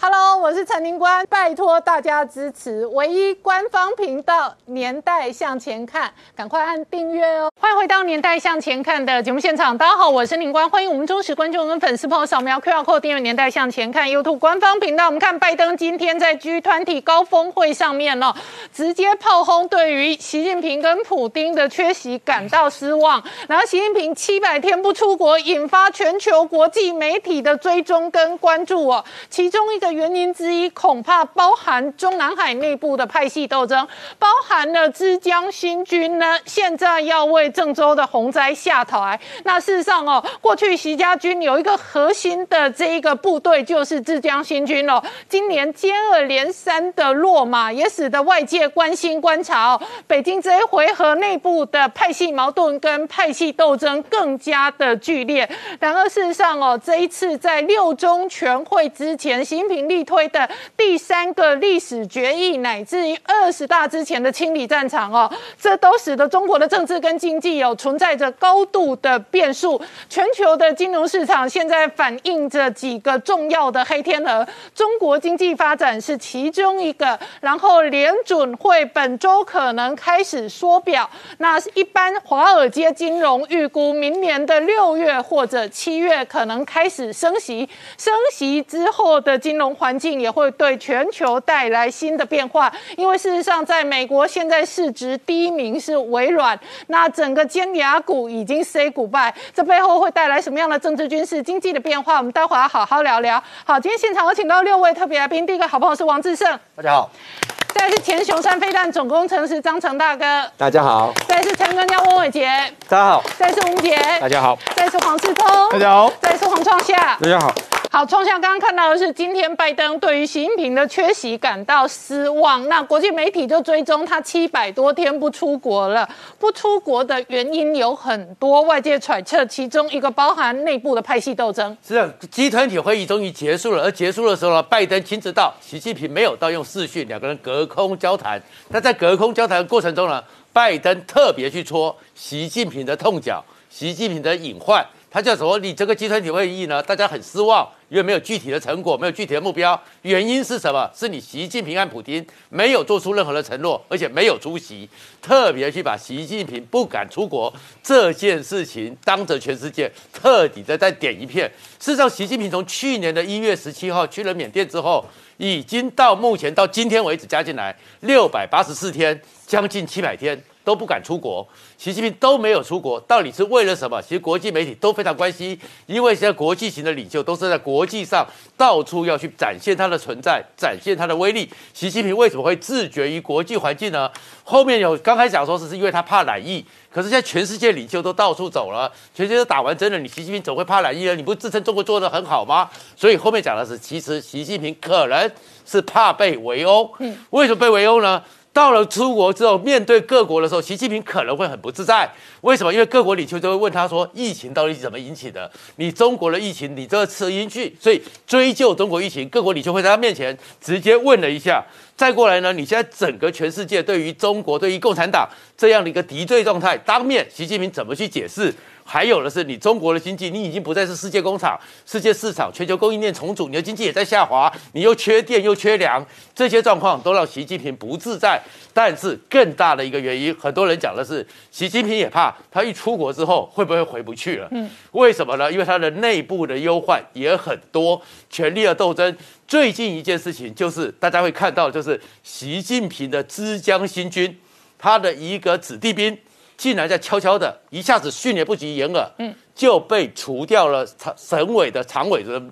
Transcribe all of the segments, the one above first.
Hello，我是陈宁官，拜托大家支持唯一官方频道《年代向前看》，赶快按订阅哦！欢迎回到《年代向前看》的节目现场，大家好，我是宁官，欢迎我们忠实观众跟粉丝朋友扫描 QR Code 订阅《年代向前看》YouTube 官方频道。我们看拜登今天在 G 团体高峰会上面哦，直接炮轰对于习近平跟普京的缺席感到失望，然后习近平七百天不出国，引发全球国际媒体的追踪跟关注哦，其中一个。原因之一恐怕包含中南海内部的派系斗争，包含了枝江新军呢，现在要为郑州的洪灾下台。那事实上哦，过去习家军有一个核心的这一个部队就是枝江新军哦，今年接二连三的落马，也使得外界关心观察哦，北京这一回合内部的派系矛盾跟派系斗争更加的剧烈。然而事实上哦，这一次在六中全会之前，习近平。力推的第三个历史决议，乃至于二十大之前的清理战场哦，这都使得中国的政治跟经济有存在着高度的变数。全球的金融市场现在反映着几个重要的黑天鹅，中国经济发展是其中一个。然后联准会本周可能开始缩表，那一般华尔街金融预估明年的六月或者七月可能开始升息，升息之后的金融。环境也会对全球带来新的变化，因为事实上，在美国现在市值第一名是微软，那整个尖牙股已经 say goodbye，这背后会带来什么样的政治、军事、经济的变化？我们待会儿要好好聊聊。好，今天现场我请到六位特别来宾，第一个好朋友是王志胜，大家好；再是前雄山飞弹总工程师张成大哥，大家好；再是陈专家翁伟杰，大家好；再是吴杰，大家好；再是黄世聪，大家好；再是黄创夏，大家好。好，创下刚刚看到的是，今天拜登对于习近平的缺席感到失望。那国际媒体就追踪他七百多天不出国了，不出国的原因有很多，外界揣测其中一个包含内部的派系斗争。是啊，集团体会议终于结束了，而结束的时候呢，拜登亲自到，习近平没有到，用视讯两个人隔空交谈。那在隔空交谈的过程中呢，拜登特别去戳习近平的痛脚，习近平的隐患。他叫什么？你这个集团体会议呢？大家很失望，因为没有具体的成果，没有具体的目标。原因是什么？是你习近平和普京没有做出任何的承诺，而且没有出席，特别去把习近平不敢出国这件事情当着全世界彻底的再点一片。事实上，习近平从去年的一月十七号去了缅甸之后，已经到目前到今天为止加进来六百八十四天，将近七百天。都不敢出国，习近平都没有出国，到底是为了什么？其实国际媒体都非常关心，因为现在国际型的领袖都是在国际上到处要去展现他的存在，展现他的威力。习近平为什么会自觉于国际环境呢？后面有刚开始讲说是是因为他怕染疫，可是现在全世界领袖都到处走了，全世界都打完针了，你习近平怎么会怕染疫呢？你不是自称中国做的很好吗？所以后面讲的是，其实习近平可能是怕被围殴。嗯，为什么被围殴呢？到了出国之后，面对各国的时候，习近平可能会很不自在。为什么？因为各国领袖都会问他说：“疫情到底是怎么引起的？你中国的疫情，你这吃进去，所以追究中国疫情，各国领袖会在他面前直接问了一下。再过来呢，你现在整个全世界对于中国、对于共产党这样的一个敌对状态，当面习近平怎么去解释？”还有的是，你中国的经济，你已经不再是世界工厂、世界市场、全球供应链重组，你的经济也在下滑，你又缺电又缺粮，这些状况都让习近平不自在。但是更大的一个原因，很多人讲的是，习近平也怕他一出国之后会不会回不去了？嗯，为什么呢？因为他的内部的忧患也很多，权力的斗争。最近一件事情就是大家会看到，就是习近平的枝江新军，他的一个子弟兵。竟然在悄悄的，一下子迅雷不及掩耳，嗯，就被除掉了常省委的常委的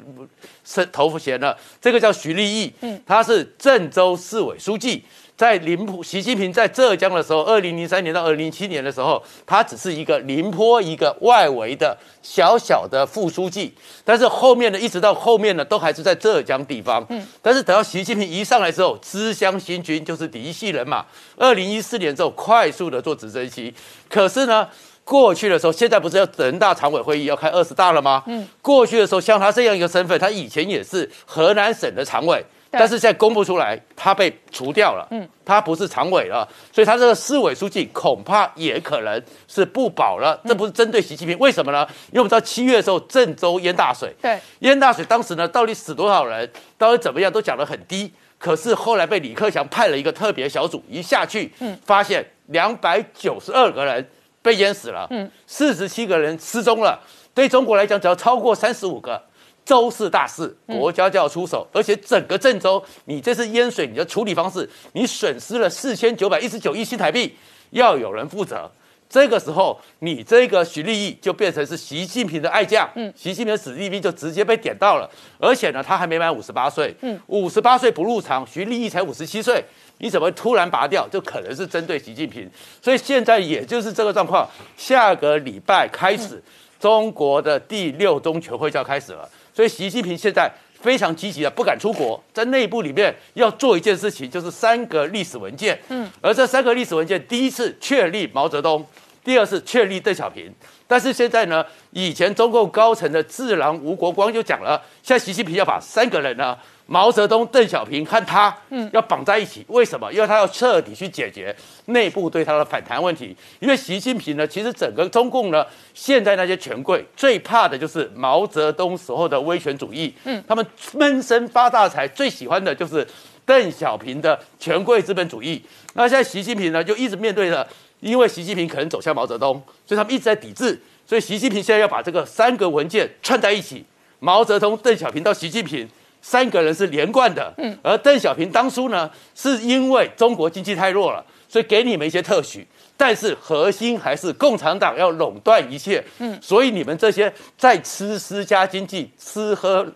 是头衔了。这个叫徐立毅，嗯，他是郑州市委书记。在宁波，习近平在浙江的时候，二零零三年到二零零七年的时候，他只是一个宁波一个外围的小小的副书记。但是后面呢，一直到后面呢，都还是在浙江地方。嗯。但是等到习近平一上来之后，知乡新军就是嫡系人马。二零一四年之后，快速的做直升机。可是呢，过去的时候，现在不是要人大常委会议要开二十大了吗？嗯。过去的时候，像他这样一个身份，他以前也是河南省的常委。对但是现在公布出来，他被除掉了，嗯，他不是常委了，所以他这个市委书记恐怕也可能是不保了。这不是针对习近平，为什么呢？因为我们知道七月的时候郑州淹大水，对，淹大水当时呢，到底死多少人，到底怎么样，都讲得很低。可是后来被李克强派了一个特别小组，一下去，嗯，发现两百九十二个人被淹死了，嗯，四十七个人失踪了。对中国来讲，只要超过三十五个，州是大事，国家就要出手。而且整个郑州，你这次淹水，你的处理方式，你损失了四千九百一十九亿新台币，要有人负责。这个时候，你这个徐立毅就变成是习近平的爱将，嗯，习近平的子弟兵就直接被点到了，而且呢，他还没满五十八岁，嗯，五十八岁不入场，徐立毅才五十七岁，你怎么突然拔掉？就可能是针对习近平，所以现在也就是这个状况，下个礼拜开始，中国的第六中全会就要开始了，所以习近平现在非常积极的不敢出国，在内部里面要做一件事情，就是三个历史文件，嗯，而这三个历史文件，第一次确立毛泽东。第二次确立邓小平，但是现在呢，以前中共高层的智囊吴国光就讲了，现在习近平要把三个人呢，毛泽东、邓小平和他，嗯，要绑在一起。为什么？因为他要彻底去解决内部对他的反弹问题。因为习近平呢，其实整个中共呢，现在那些权贵最怕的就是毛泽东时候的威权主义，嗯，他们闷声发大财，最喜欢的就是邓小平的权贵资本主义。那现在习近平呢，就一直面对着。因为习近平可能走向毛泽东，所以他们一直在抵制。所以习近平现在要把这个三个文件串在一起，毛泽东、邓小平到习近平三个人是连贯的。嗯，而邓小平当初呢，是因为中国经济太弱了，所以给你们一些特许，但是核心还是共产党要垄断一切。嗯，所以你们这些在吃私家经济、吃喝。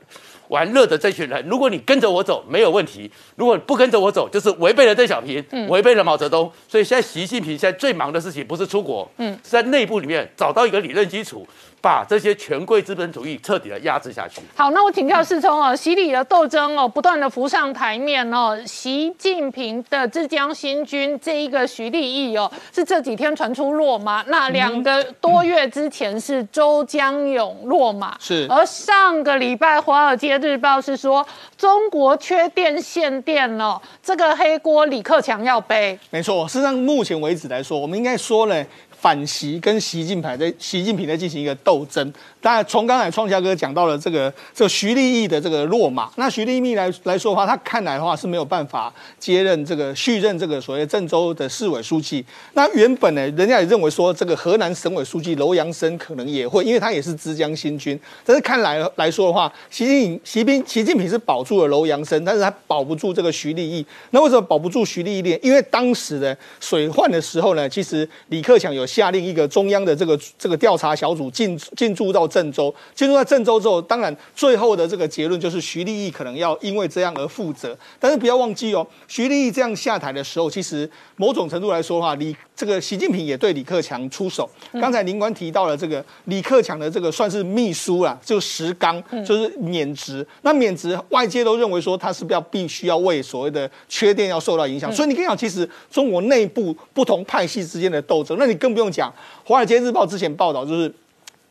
玩乐的这群人，如果你跟着我走没有问题，如果不跟着我走，就是违背了邓小平，违背了毛泽东。所以现在习近平现在最忙的事情不是出国，嗯，是在内部里面找到一个理论基础。把这些权贵资本主义彻底的压制下去。好，那我请教世聪哦，习李的斗争哦，不断的浮上台面哦。习近平的浙江新军这一个徐立毅哦，是这几天传出落马。那两个多月之前是周江勇落马，是。而上个礼拜《华尔街日报》是说中国缺电限电哦，这个黑锅李克强要背。没错，事实上目前为止来说，我们应该说呢。反习跟习近平在习近平在进行一个斗争。当然，从刚才创家哥讲到了这个这个徐立毅的这个落马，那徐立毅来来说的话，他看来的话是没有办法接任这个续任这个所谓郑州的市委书记。那原本呢，人家也认为说这个河南省委书记楼阳生可能也会，因为他也是浙江新军。但是看来来说的话，习近习近习近平是保住了楼阳生，但是他保不住这个徐立毅。那为什么保不住徐立毅呢？因为当时的水患的时候呢，其实李克强有。下令一个中央的这个这个调查小组进进驻到郑州，进入到郑州之后，当然最后的这个结论就是徐立毅可能要因为这样而负责。但是不要忘记哦，徐立毅这样下台的时候，其实某种程度来说的话，李这个习近平也对李克强出手。刚才林官提到了这个李克强的这个算是秘书啦，就石刚就是免职。那免职，外界都认为说他是不要必须要为所谓的缺电要受到影响。所以你可以讲，其实中国内部不同派系之间的斗争，那你更不。用讲，《华尔街日报》之前报道，就是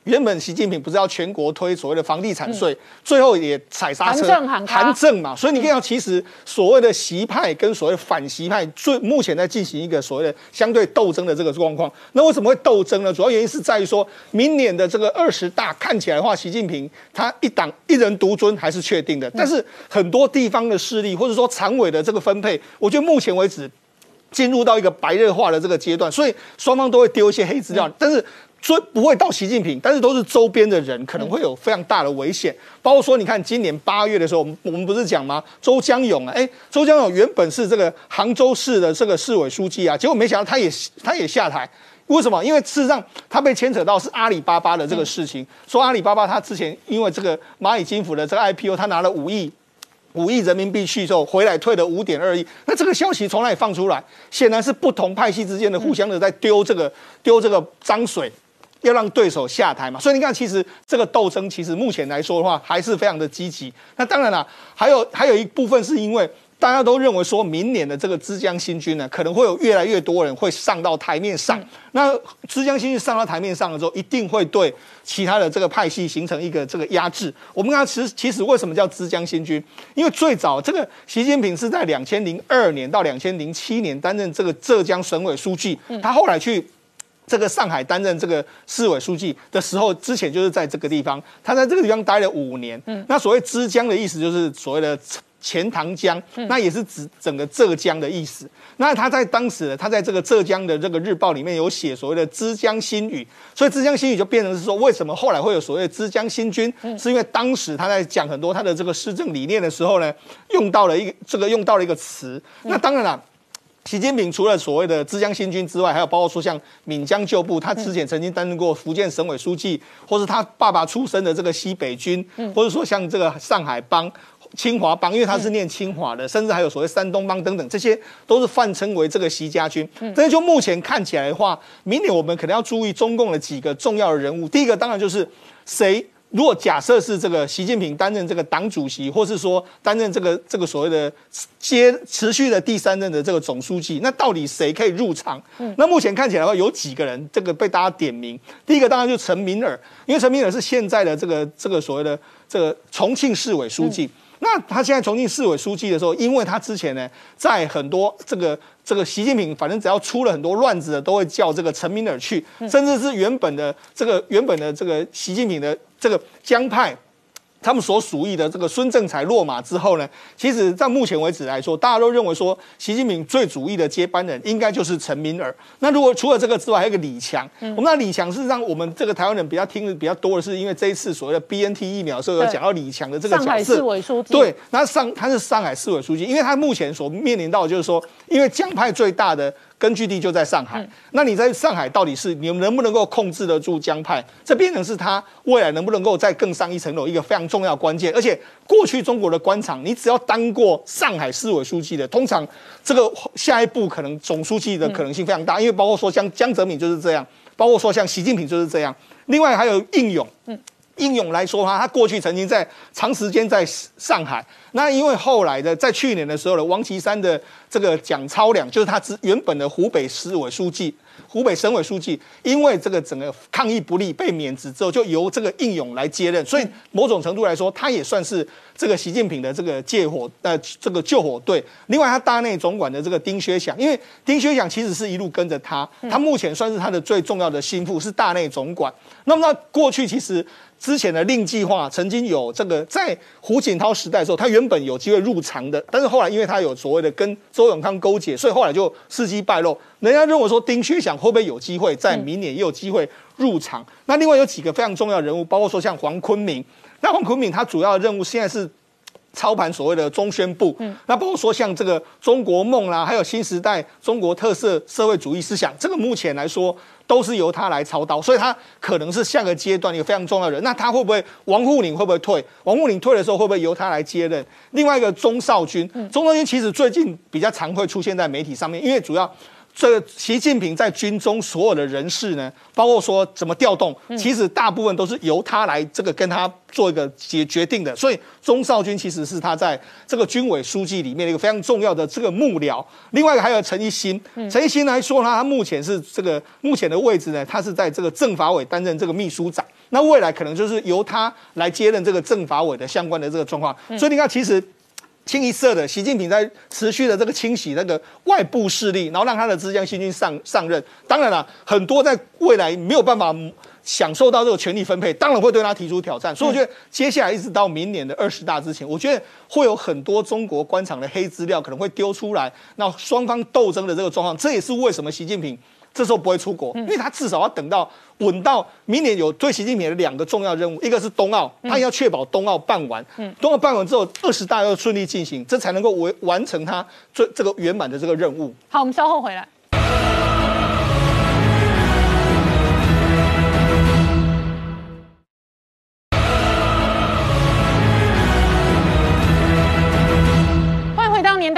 原本习近平不是要全国推所谓的房地产税，最后也踩刹车，韩正嘛。所以你看到，其实所谓的习派跟所谓反习派，最目前在进行一个所谓的相对斗争的这个状况。那为什么会斗争呢？主要原因是在于说，明年的这个二十大看起来的话，习近平他一党一人独尊还是确定的，但是很多地方的势力或者说常委的这个分配，我觉得目前为止。进入到一个白热化的这个阶段，所以双方都会丢一些黑资料，但是所以不会到习近平，但是都是周边的人可能会有非常大的危险。包括说，你看今年八月的时候，我们我们不是讲吗？周江勇啊，哎，周江勇原本是这个杭州市的这个市委书记啊，结果没想到他也他也下台，为什么？因为事实上他被牵扯到是阿里巴巴的这个事情，说阿里巴巴他之前因为这个蚂蚁金服的这个 IPO，他拿了五亿。五亿人民币去之后回来退了五点二亿，那这个消息从哪里放出来？显然是不同派系之间的互相的在丢这个丢这个脏水，要让对手下台嘛。所以你看，其实这个斗争其实目前来说的话，还是非常的积极。那当然了，还有还有一部分是因为大家都认为说明年的这个枝江新军呢，可能会有越来越多人会上到台面上。那枝江新军上到台面上的时候，一定会对其他的这个派系形成一个这个压制。我们刚刚其实其实为什么叫枝江新军？因为最早这个习近平是在两千零二年到两千零七年担任这个浙江省委书记，他后来去。这个上海担任这个市委书记的时候，之前就是在这个地方，他在这个地方待了五年。嗯，那所谓枝江的意思就是所谓的钱塘江，那也是指整个浙江的意思。那他在当时，他在这个浙江的这个日报里面有写所谓的枝江新语，所以枝江新语就变成是说，为什么后来会有所谓的枝江新军？是因为当时他在讲很多他的这个施政理念的时候呢，用到了一个这个用到了一个词。那当然了。习近平除了所谓的枝江新军之外，还有包括说像闽江旧部，他之前曾经担任过福建省委书记，或是他爸爸出身的这个西北军，或者说像这个上海帮、清华帮，因为他是念清华的，甚至还有所谓山东帮等等，这些都是泛称为这个习家军。但是就目前看起来的话，明年我们可能要注意中共的几个重要的人物。第一个当然就是谁。如果假设是这个习近平担任这个党主席，或是说担任这个这个所谓的接持续的第三任的这个总书记，那到底谁可以入场？那目前看起来的话，有几个人这个被大家点名。第一个当然就陈敏尔，因为陈敏尔是现在的这个这个所谓的这个重庆市委书记。那他现在重庆市委书记的时候，因为他之前呢，在很多这个这个习近平，反正只要出了很多乱子的，都会叫这个陈敏尔去，甚至是原本的这个原本的这个习近平的。这个江派，他们所属意的这个孙政才落马之后呢，其实在目前为止来说，大家都认为说，习近平最主意的接班人应该就是陈敏尔。那如果除了这个之外，还有一个李强。我们那李强事实上，我们这个台湾人比较听的比较多的是，因为这一次所谓的 B N T 疫苗时候有讲到李强的这个角色。上海市委书记。对，那上他是上海市委书记，因为他目前所面临到就是说，因为江派最大的。根据地就在上海，那你在上海到底是你能不能够控制得住江派？这变成是他未来能不能够再更上一层楼一个非常重要关键。而且过去中国的官场，你只要当过上海市委书记的，通常这个下一步可能总书记的可能性非常大，因为包括说像江泽民就是这样，包括说像习近平就是这样。另外还有应勇，应勇来说哈，他过去曾经在长时间在上海。那因为后来的在去年的时候呢，王岐山的这个蒋超良就是他之原本的湖北市委书记、湖北省委书记，因为这个整个抗议不力被免职之后，就由这个应勇来接任，所以某种程度来说，他也算是这个习近平的这个借火呃这个救火队。另外，他大内总管的这个丁薛祥，因为丁薛祥其实是一路跟着他，他目前算是他的最重要的心腹，是大内总管。那么，他过去其实。之前的令计划曾经有这个在胡锦涛时代的时候，他原本有机会入场的，但是后来因为他有所谓的跟周永康勾结，所以后来就伺机败露。人家认为说丁薛祥会不会有机会在明年也有机会入场？那另外有几个非常重要人物，包括说像黄坤明。那黄坤明他主要的任务现在是操盘所谓的中宣部，嗯，那包括说像这个中国梦啦，还有新时代中国特色社会主义思想，这个目前来说。都是由他来操刀，所以他可能是下个阶段一个非常重要的人。那他会不会王沪宁会不会退？王沪宁退的时候会不会由他来接任？另外一个钟少军，钟少军其实最近比较常会出现在媒体上面，因为主要。这个习近平在军中所有的人事呢，包括说怎么调动，其实大部分都是由他来这个跟他做一个决决定的。所以钟少军其实是他在这个军委书记里面的一个非常重要的这个幕僚。另外一个还有陈一新，陈一新来说呢，他目前是这个目前的位置呢，他是在这个政法委担任这个秘书长。那未来可能就是由他来接任这个政法委的相关的这个状况。所以你看，其实。清一色的，习近平在持续的这个清洗那个外部势力，然后让他的浙江新军上上任。当然了，很多在未来没有办法享受到这个权力分配，当然会对他提出挑战。所以我觉得接下来一直到明年的二十大之前，我觉得会有很多中国官场的黑资料可能会丢出来，那双方斗争的这个状况，这也是为什么习近平。这时候不会出国，因为他至少要等到稳到明年有对习近平的两个重要任务，一个是冬奥，他要确保冬奥办完，冬奥办完之后二十大要顺利进行，这才能够完完成他最这个圆满的这个任务。好，我们稍后回来。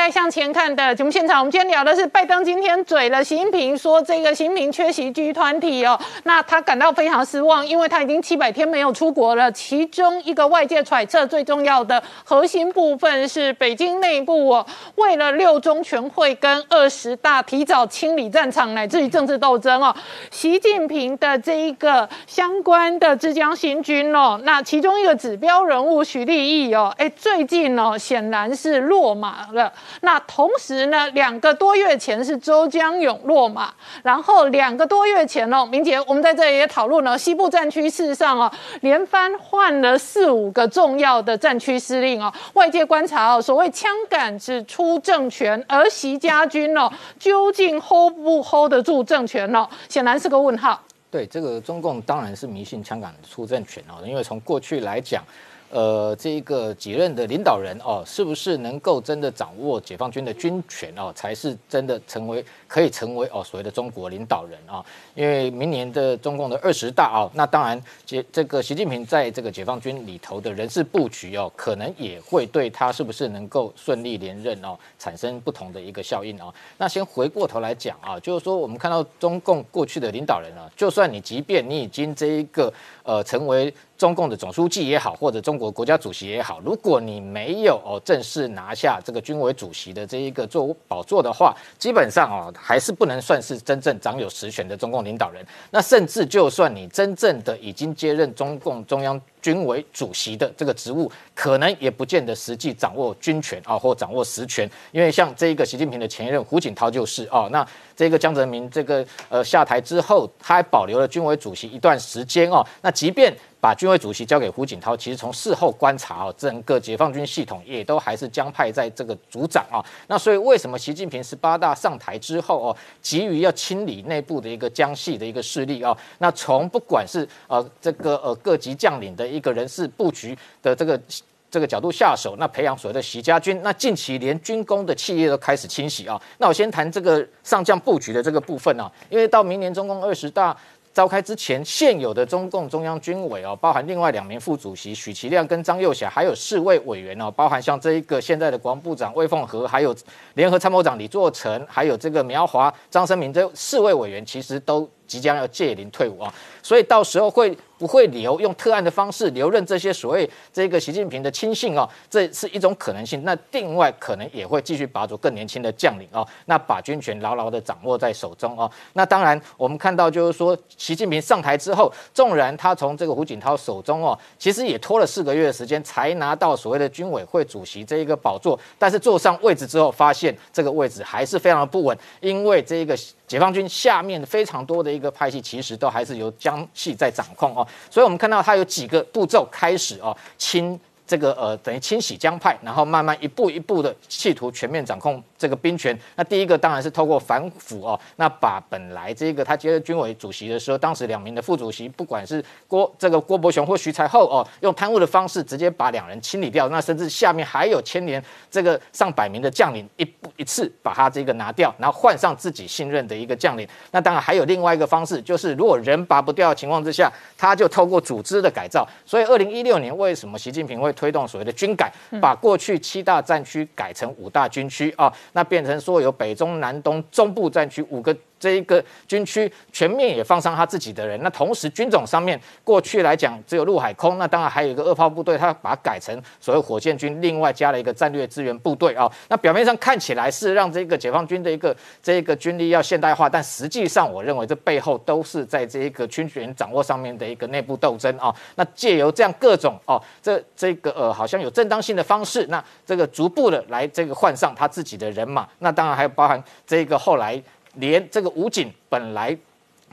向前看的节目现场，我们今天聊的是拜登今天嘴了习近平，说这个习近平缺席 G 团体哦，那他感到非常失望，因为他已经七百天没有出国了。其中一个外界揣测最重要的核心部分是北京内部哦，为了六中全会跟二十大提早清理战场，乃至于政治斗争哦，习近平的这一个相关的浙江新军哦，那其中一个指标人物许立毅哦，哎，最近哦显然是落马了。那同时呢，两个多月前是周江勇落马，然后两个多月前哦，明杰，我们在这里也讨论了西部战区事实上哦，连番换了四五个重要的战区司令哦，外界观察哦，所谓枪杆子出政权，而习家军哦，究竟 hold 不 hold 得住政权哦，显然是个问号。对，这个中共当然是迷信枪杆出政权哦，因为从过去来讲。呃，这一个几任的领导人哦，是不是能够真的掌握解放军的军权哦，才是真的成为可以成为哦所谓的中国领导人啊？因为明年的中共的二十大哦，那当然解这个习近平在这个解放军里头的人事布局哦，可能也会对他是不是能够顺利连任哦，产生不同的一个效应啊。那先回过头来讲啊，就是说我们看到中共过去的领导人啊，就算你即便你已经这一个呃成为。中共的总书记也好，或者中国国家主席也好，如果你没有哦正式拿下这个军委主席的这一个座宝座的话，基本上哦还是不能算是真正掌有实权的中共领导人。那甚至就算你真正的已经接任中共中央。军委主席的这个职务，可能也不见得实际掌握军权啊，或掌握实权。因为像这一个习近平的前一任胡锦涛就是啊，那这个江泽民这个呃下台之后，他还保留了军委主席一段时间哦。那即便把军委主席交给胡锦涛，其实从事后观察哦，整个解放军系统也都还是江派在这个组长啊。那所以为什么习近平十八大上台之后哦，急于要清理内部的一个江系的一个势力啊？那从不管是呃这个呃各级将领的。一个人事布局的这个这个角度下手，那培养所谓的习家军，那近期连军工的企业都开始清洗啊。那我先谈这个上将布局的这个部分啊，因为到明年中共二十大召开之前，现有的中共中央军委哦，包含另外两名副主席许其亮跟张又侠，还有四位委员哦，包含像这一个现在的国防部长魏凤和，还有联合参谋长李作成，还有这个苗华、张生明这四位委员，其实都即将要借龄退伍啊，所以到时候会。不会留用特案的方式留任这些所谓这个习近平的亲信哦，这是一种可能性。那另外可能也会继续把住更年轻的将领哦，那把军权牢牢的掌握在手中哦。那当然我们看到就是说，习近平上台之后，纵然他从这个胡锦涛手中哦，其实也拖了四个月的时间才拿到所谓的军委会主席这一个宝座，但是坐上位置之后，发现这个位置还是非常的不稳，因为这一个解放军下面非常多的一个派系，其实都还是由江系在掌控哦。所以，我们看到它有几个步骤开始哦，清。这个呃，等于清洗江派，然后慢慢一步一步的企图全面掌控这个兵权。那第一个当然是透过反腐哦，那把本来这个他接任军委主席的时候，当时两名的副主席，不管是郭这个郭伯雄或徐才厚哦，用贪污的方式直接把两人清理掉。那甚至下面还有牵连这个上百名的将领，一步一次把他这个拿掉，然后换上自己信任的一个将领。那当然还有另外一个方式，就是如果人拔不掉的情况之下，他就透过组织的改造。所以二零一六年为什么习近平会？推动所谓的军改，把过去七大战区改成五大军区啊，那变成说有北中南东中部战区五个。这一个军区全面也放上他自己的人，那同时军种上面过去来讲只有陆海空，那当然还有一个二炮部队，他把它改成所谓火箭军，另外加了一个战略支援部队啊。那表面上看起来是让这个解放军的一个这个军力要现代化，但实际上我认为这背后都是在这一个军权掌握上面的一个内部斗争啊。那借由这样各种哦，这这个呃好像有正当性的方式，那这个逐步的来这个换上他自己的人马，那当然还有包含这个后来。连这个武警本来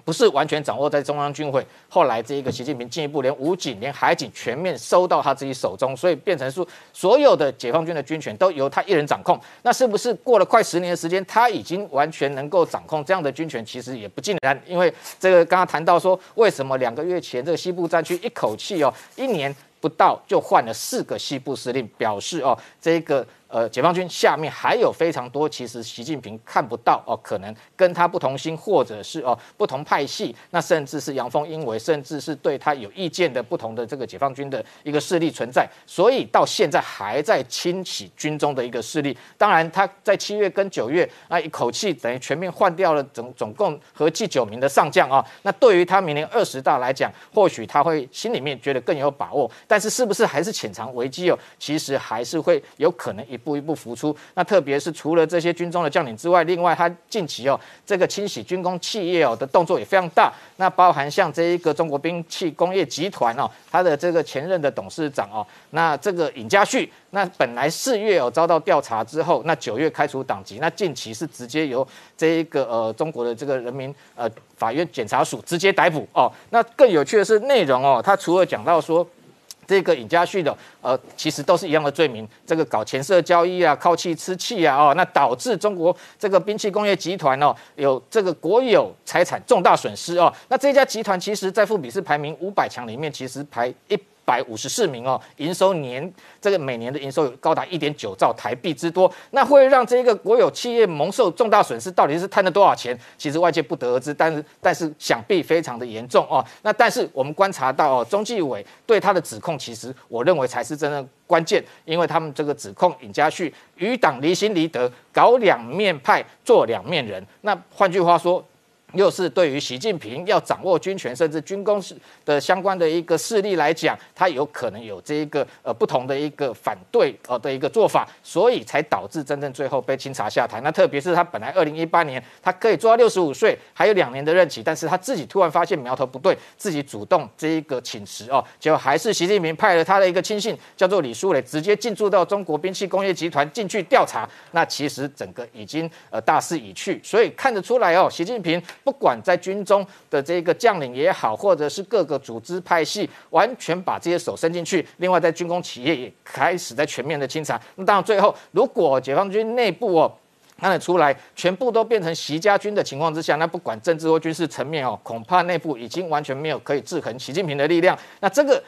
不是完全掌握在中央军会，后来这一个习近平进一步连武警、连海警全面收到他自己手中，所以变成说所有的解放军的军权都由他一人掌控。那是不是过了快十年的时间，他已经完全能够掌控这样的军权？其实也不尽然，因为这个刚刚谈到说，为什么两个月前这个西部战区一口气哦一年不到就换了四个西部司令，表示哦这个。呃，解放军下面还有非常多，其实习近平看不到哦，可能跟他不同心，或者是哦不同派系，那甚至是阳奉阴违，甚至是对他有意见的不同的这个解放军的一个势力存在，所以到现在还在清洗军中的一个势力。当然，他在七月跟九月啊，一口气等于全面换掉了总总共合计九名的上将啊。那对于他明年二十大来讲，或许他会心里面觉得更有把握，但是是不是还是潜藏危机哦？其实还是会有可能一。一步一步浮出，那特别是除了这些军中的将领之外，另外他近期哦，这个清洗军工企业哦的动作也非常大，那包含像这一个中国兵器工业集团哦，他的这个前任的董事长哦，那这个尹家旭，那本来四月哦遭到调查之后，那九月开除党籍，那近期是直接由这一个呃中国的这个人民呃法院检察署直接逮捕哦，那更有趣的是内容哦，他除了讲到说。这个尹家旭的，呃，其实都是一样的罪名，这个搞钱色交易啊，靠气吃气啊，哦，那导致中国这个兵器工业集团哦，有这个国有财产重大损失哦，那这家集团其实在富比士排名五百强里面，其实排一。百五十四名哦，营收年这个每年的营收有高达一点九兆台币之多，那会让这个国有企业蒙受重大损失，到底是贪了多少钱？其实外界不得而知，但是但是想必非常的严重哦。那但是我们观察到哦，中纪委对他的指控，其实我认为才是真正关键，因为他们这个指控尹家旭与党离心离德，搞两面派，做两面人。那换句话说。又是对于习近平要掌握军权，甚至军工的相关的一个势力来讲，他有可能有这一个呃不同的一个反对呃的一个做法，所以才导致真正最后被清查下台。那特别是他本来二零一八年他可以做到六十五岁，还有两年的任期，但是他自己突然发现苗头不对，自己主动这一个请辞哦，结果还是习近平派了他的一个亲信叫做李书磊，直接进驻到中国兵器工业集团进去调查。那其实整个已经呃大势已去，所以看得出来哦，习近平。不管在军中的这个将领也好，或者是各个组织派系，完全把这些手伸进去。另外，在军工企业也开始在全面的清查。那当然，最后如果解放军内部哦看得出来，全部都变成习家军的情况之下，那不管政治或军事层面哦，恐怕内部已经完全没有可以制衡习近平的力量。那这个。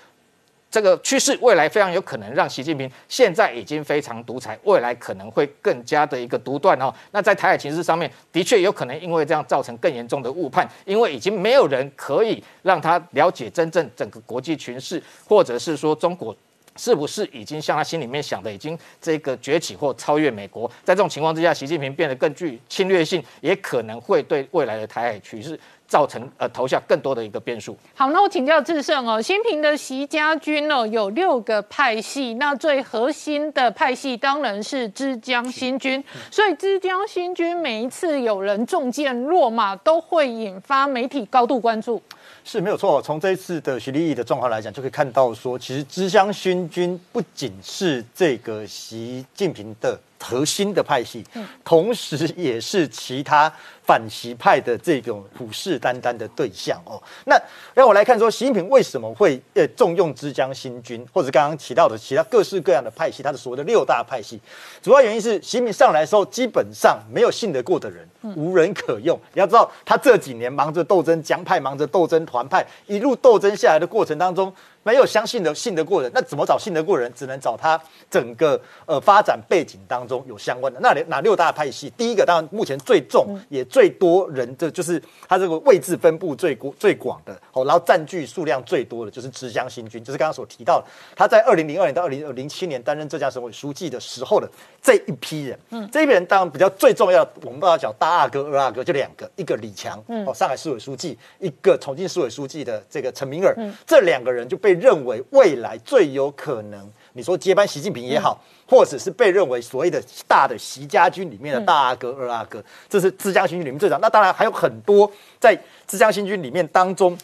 这个趋势未来非常有可能让习近平现在已经非常独裁，未来可能会更加的一个独断哦。那在台海情势上面，的确有可能因为这样造成更严重的误判，因为已经没有人可以让他了解真正整个国际群势，或者是说中国是不是已经像他心里面想的，已经这个崛起或超越美国。在这种情况之下，习近平变得更具侵略性，也可能会对未来的台海趋势。造成呃投下更多的一个变数。好，那我请教智胜哦，新平的习家军哦有六个派系，那最核心的派系当然是枝江新军，所以枝江新军每一次有人中箭落马，都会引发媒体高度关注。是没有错，从这一次的徐立毅的状况来讲，就可以看到说，其实枝江新军不仅是这个习近平的核心的派系，同时也是其他。反习派的这种虎视眈眈的对象哦，那让我来看说，习近平为什么会呃重用枝江新军，或者刚刚提到的其他各式各样的派系，他的所谓的六大派系，主要原因是习近平上来的时候，基本上没有信得过的人，无人可用。你要知道，他这几年忙着斗争江派，忙着斗争团派，一路斗争下来的过程当中。没有相信的信得过人，那怎么找信得过人？只能找他整个呃发展背景当中有相关的那哪六大派系？第一个当然目前最重也最多人的就是他这个位置分布最广最广的哦，然后占据数量最多的就是浙江新军，就是刚刚所提到的，他在二零零二年到二零零七年担任浙江省委书记的时候的这一批人，嗯，这一批人当然比较最重要，我们不要讲大阿哥二阿哥就两个，一个李强，嗯，哦上海市委书记，一个重庆市委书记的这个陈明尔，嗯，这两个人就被。被认为未来最有可能，你说接班习近平也好，或者是被认为所谓的大的习家军里面的大阿哥、二阿哥，这是浙江新军里面最长。那当然还有很多在浙江新军里面当中。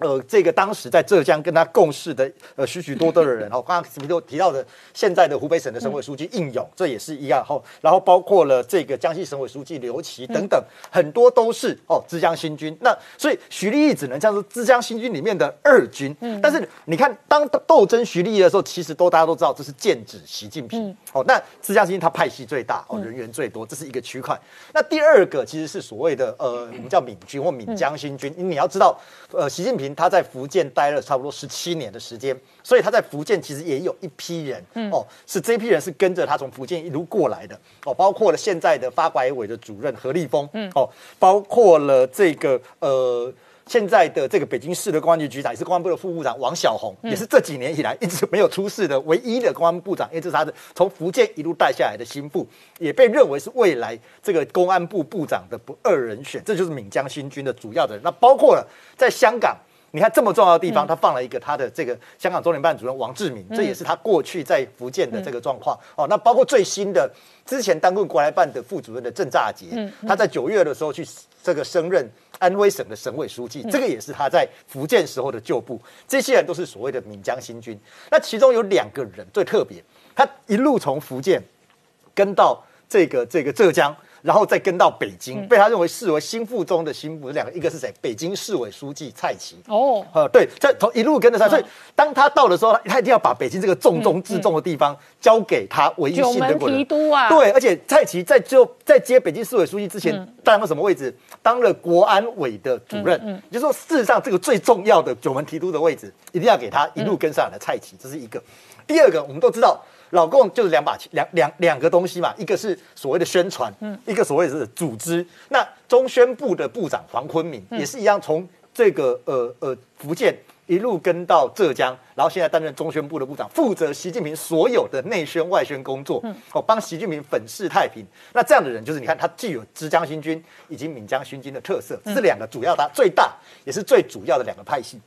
呃，这个当时在浙江跟他共事的呃许许多多的人，哦，刚刚前面都提到的，现在的湖北省的省委书记应勇，这也是一样，哦然后包括了这个江西省委书记刘奇等等，很多都是哦浙江新军。那所以徐立毅只能像是浙江新军里面的二军。嗯，但是你看，当斗争徐立毅的时候，其实都大家都知道这是剑指习近平。哦，那浙江新军他派系最大，哦人员最多，这是一个区块。那第二个其实是所谓的呃我们叫闽军或闽江新军，你要知道，呃习近平。平他在福建待了差不多十七年的时间，所以他在福建其实也有一批人，哦，是这批人是跟着他从福建一路过来的，哦，包括了现在的发改委的主任何立峰，嗯，哦，包括了这个呃。现在的这个北京市的公安局局长也是公安部的副部长王小红，也是这几年以来一直没有出事的唯一的公安部长，因为这是他的从福建一路带下来的心腹，也被认为是未来这个公安部部长的不二人选。这就是闽江新军的主要的人。那包括了在香港，你看这么重要的地方，他放了一个他的这个香港中联办主任王志明，这也是他过去在福建的这个状况。哦，那包括最新的之前当过国台办的副主任的郑乍杰，他在九月的时候去这个升任。安徽省的省委书记，这个也是他在福建时候的旧部。这些人都是所谓的闽江新军。那其中有两个人最特别，他一路从福建跟到这个这个浙江。然后再跟到北京，被他认为视为心腹中的心腹，两个一个是谁？北京市委书记蔡奇。哦，呃，对，在从一路跟着他，所以当他到的时候，他一定要把北京这个重中之重的地方交给他唯一信的提督啊。对，而且蔡奇在就在接北京市委书记之前，当了什么位置？当了国安委的主任。嗯，就是说事实上这个最重要的九门提督的位置，一定要给他一路跟上来的蔡奇，这是一个。第二个，我们都知道。老共就是两把两两两个东西嘛，一个是所谓的宣传，嗯，一个所谓是组织。那中宣部的部长黄坤明也是一样，从这个呃呃福建一路跟到浙江，然后现在担任中宣部的部长，负责习近平所有的内宣外宣工作，嗯，哦，帮习近平粉饰太平。那这样的人就是你看，他既有浙江新军以及闽江新军的特色，这是两个主要的最大也是最主要的两个派系。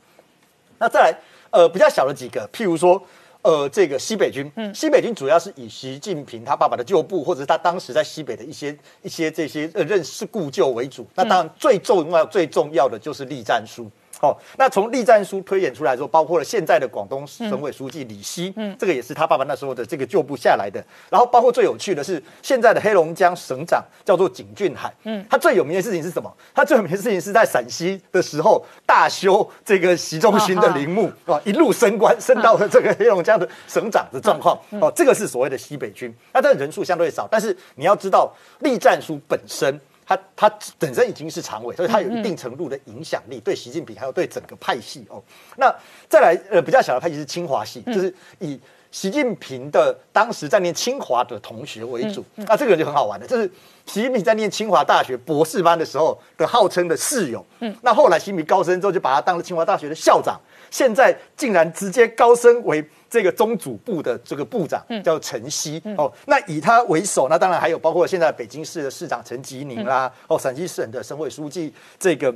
那再来呃比较小的几个，譬如说。呃，这个西北军，嗯西北军主要是以习近平他爸爸的旧部，或者是他当时在西北的一些一些这些呃认识故旧为主。那当然最重要最重要的就是栗战书。哦，那从栗战书推演出来说，包括了现在的广东省委书记李希，嗯，这个也是他爸爸那时候的这个旧部下来的。然后包括最有趣的是，现在的黑龙江省长叫做景俊海，嗯，他最有名的事情是什么？他最有名的事情是在陕西的时候大修这个习中心的陵墓，啊，一路升官升到了这个黑龙江的省长的状况。哦，这个是所谓的西北军，那这个人数相对少，但是你要知道栗战书本身。他他本身已经是常委，所以他有一定程度的影响力，对习近平还有对整个派系哦。那再来呃比较小的派系是清华系，就是以习近平的当时在念清华的同学为主。那这个人就很好玩的，就是习近平在念清华大学博士班的时候的号称的室友。嗯，那后来习近平高升之后，就把他当了清华大学的校长，现在竟然直接高升为。这个中组部的这个部长叫陈希哦，那以他为首，那当然还有包括现在北京市的市长陈吉宁啦，哦，陕西省的省委书记这个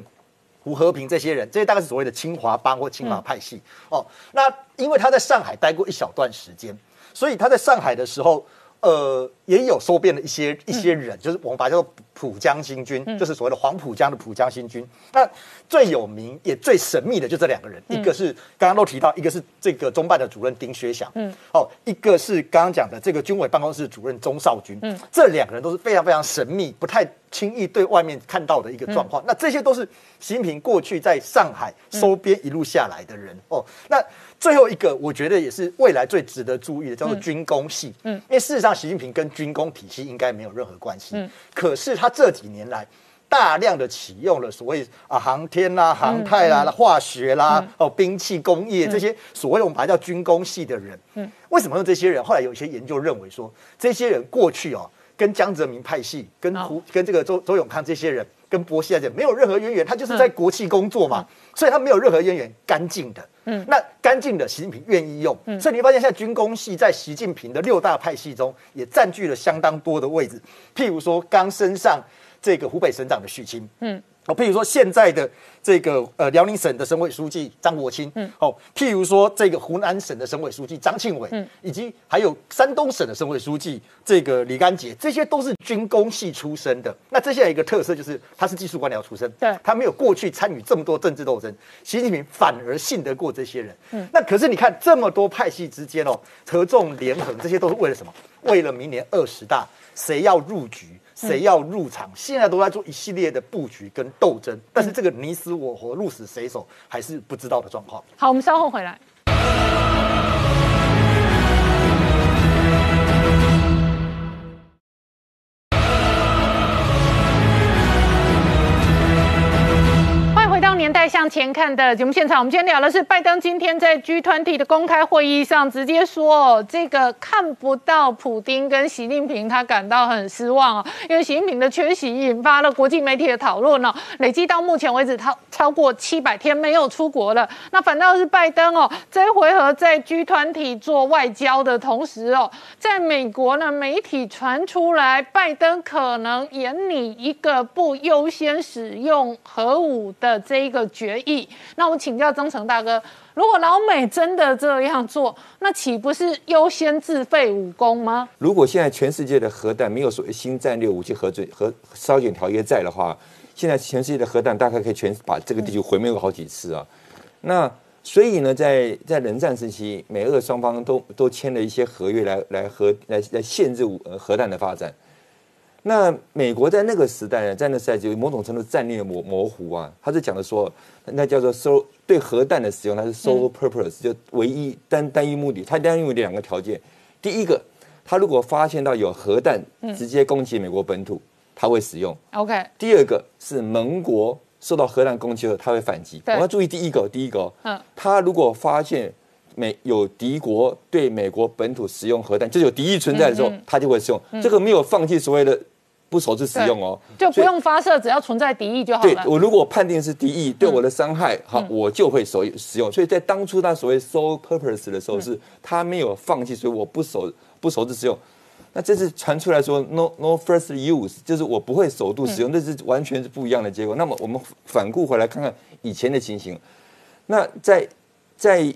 胡和平这些人，这些大概是所谓的清华帮或清华派系哦。那因为他在上海待过一小段时间，所以他在上海的时候。呃，也有收编的一些一些人，就是我们把它叫做浦江新军，就是所谓的黄浦江的浦江新军。那最有名也最神秘的就这两个人，一个是刚刚都提到，一个是这个中办的主任丁薛祥，嗯，哦，一个是刚刚讲的这个军委办公室主任钟少军，嗯，这两个人都是非常非常神秘，不太轻易对外面看到的一个状况。那这些都是习近平过去在上海收编一路下来的人。哦，那。最后一个，我觉得也是未来最值得注意的，叫做军工系。嗯，因为事实上，习近平跟军工体系应该没有任何关系。嗯，可是他这几年来大量的启用了所谓啊航天啦、航太啦、化学啦、哦兵器工业这些所谓我们把它叫军工系的人。嗯，为什么用这些人？后来有一些研究认为说，这些人过去哦跟江泽民派系、跟胡、跟这个周周永康这些人。跟薄熙来讲没有任何渊源，他就是在国企工作嘛，所以他没有任何渊源，干净的。嗯，那干净的习近平愿意用，所以你会发现现在军工系在习近平的六大派系中也占据了相当多的位置。譬如说，刚升上这个湖北省长的许清，嗯。哦，譬如说现在的这个呃辽宁省的省委书记张国清，嗯，哦，譬如说这个湖南省的省委书记张庆伟，嗯，以及还有山东省的省委书记这个李干杰，这些都是军工系出身的。那这些有一个特色就是他是技术官僚出身，对，他没有过去参与这么多政治斗争，习近平反而信得过这些人。嗯，那可是你看这么多派系之间哦，合纵连横，这些都是为了什么？为了明年二十大，谁要入局？谁要入场？现在都在做一系列的布局跟斗争，但是这个你死我活、鹿死谁手还是不知道的状况。好，我们稍后回来。年代向前看的节目现场，我们今天聊的是拜登今天在 G 团体的公开会议上直接说，这个看不到普丁跟习近平，他感到很失望哦，因为习近平的缺席引发了国际媒体的讨论哦，累计到目前为止，他超过七百天没有出国了。那反倒是拜登哦，这一回合在 G 团体做外交的同时哦，在美国呢，媒体传出来，拜登可能演你一个不优先使用核武的这。个决议，那我请教曾诚大哥，如果老美真的这样做，那岂不是优先自废武功吗？如果现在全世界的核弹没有所谓新战略武器核准和稍减条约在的话，现在全世界的核弹大概可以全把这个地球毁灭过好几次啊。那所以呢，在在冷战时期，美俄双方都都签了一些合约来来核来来限制核核弹的发展。那美国在那个时代呢，在那时代就某种程度战略模模糊啊，他是讲的说，那叫做 so 对核弹的使用，它是 sole purpose，就唯一单单一目的。它单一目的两个条件，第一个，他如果发现到有核弹直接攻击美国本土，他会使用。OK。第二个是盟国受到核弹攻击后，他会反击。我要注意第一个，第一个，嗯，他如果发现美有敌国对美国本土使用核弹，就有敌意存在的时候，他就会使用。这个没有放弃所谓的。不首次使用哦，就不用发射，只要存在敌意就好了。对我如果判定是敌意对我的伤害，好，我就会手使用。所以在当初他所谓 sole purpose 的时候，是他没有放弃，所以我不首不首次使用。那这次传出来说 no no first use，就是我不会首度使用，那是完全是不一样的结果。那么我们反顾回来看看以前的情形，那在在。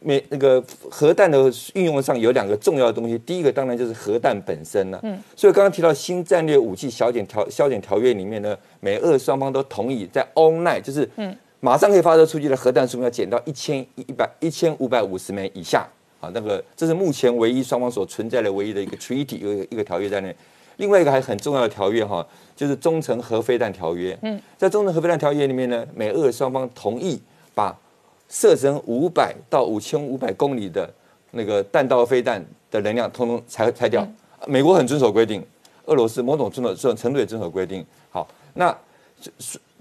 美那个核弹的运用上有两个重要的东西，第一个当然就是核弹本身了。嗯，所以刚刚提到新战略武器削减条削减条约里面呢，美俄双方都同意在 on night，就是嗯，马上可以发射出去的核弹数量要减到一千一百一千五百五十枚以下。啊，那个这是目前唯一双方所存在的唯一的一个 treaty，有一个一个条约在内。另外一个还很重要的条约哈，就是中程核飞弹条约。嗯，在中程核飞弹条约里面呢，美俄双方同意把射程五百到五千五百公里的那个弹道飞弹的能量，通通拆拆掉。美国很遵守规定，俄罗斯某种遵守这种程度也遵守规定。好，那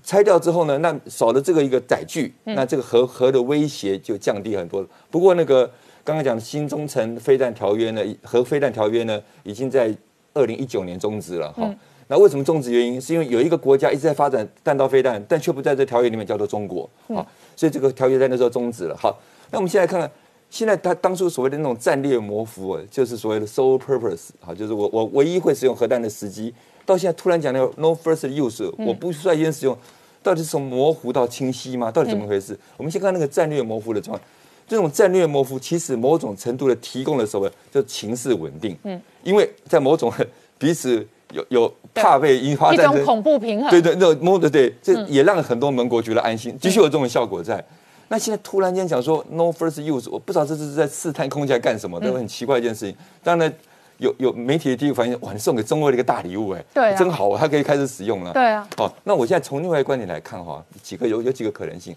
拆掉之后呢？那少了这个一个载具，那这个核核的威胁就降低很多。不过那个刚刚讲的新中程飞弹条约呢，核飞弹条约呢，已经在二零一九年终止了。哈，那为什么终止？原因是因为有一个国家一直在发展弹道飞弹，但却不在这条约里面，叫做中国。好。所以这个条约在那时候终止了。好，那我们现在看看，现在他当初所谓的那种战略模糊，就是所谓的 sole purpose，好，就是我我唯一会使用核弹的时机，到现在突然讲的 no first use，我不率先使用，到底是从模糊到清晰吗？到底怎么回事？我们先看那个战略模糊的状况，这种战略模糊其实某种程度的提供了什么？就情势稳定。嗯，因为在某种 彼此有有怕被引发一种恐怖平衡，对对，那摸的对，这也让很多盟国觉得安心，的确有这种效果在。那现在突然间讲说 no first use，我不知道这是在试探空间干什么，都很奇怪一件事情。当然有有媒体的第一个反应，哇，你送给中国的一个大礼物，哎，对，真好，他可以开始使用了。对啊，好，那我现在从另外一个观点来看哈，几个有有几个可能性。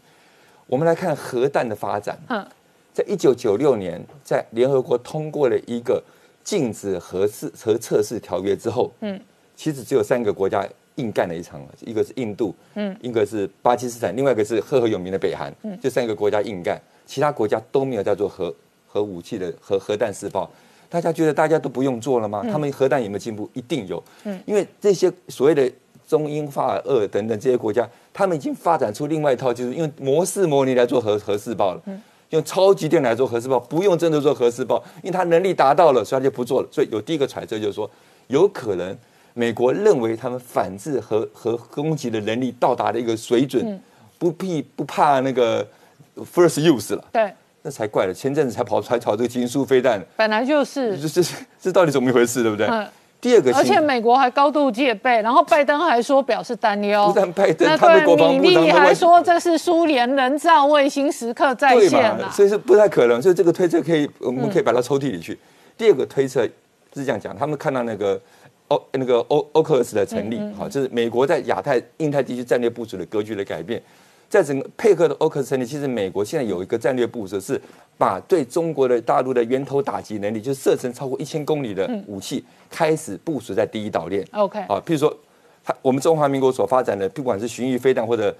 我们来看核弹的发展。嗯，在一九九六年，在联合国通过了一个禁止核试核测试条约之后，嗯。其实只有三个国家硬干了一场，一个是印度，嗯，一个是巴基斯坦，另外一个是赫赫有名的北韩，嗯，这三个国家硬干，其他国家都没有在做核核武器的核核弹试爆。大家觉得大家都不用做了吗？他们核弹有没有进步？一定有，嗯，因为这些所谓的中英法俄等等这些国家，他们已经发展出另外一套，就是用模式模拟来做核核试爆了，嗯，用超级电来做核试爆，不用真的做核试爆，因为他能力达到了，所以他就不做了。所以有第一个揣测就是说，有可能。美国认为他们反制和和攻击的能力到达了一个水准，不必不怕那个 first use 了。对，那才怪了。前阵子才跑出来炒这个金属飞弹，本来就是。这这这到底怎么一回事，对不对？第二个，而且美国还高度戒备，然后拜登还说表示担忧。不但拜登，他的国防部长还说这是苏联人造卫星时刻再现了。所以是不太可能，所以这个推测可以，我们可以把它抽屉里去。第二个推测是这样讲，他们看到那个。欧那个欧欧克斯的成立，好，就是美国在亚太、印太地区战略部署的格局的改变，在整个配合的欧克斯成立，其实美国现在有一个战略部署，是把对中国的大陆的源头打击能力，就是射程超过一千公里的武器，开始部署在第一岛链。OK，啊，譬如说，他我们中华民国所发展的，不管是巡弋飞弹或者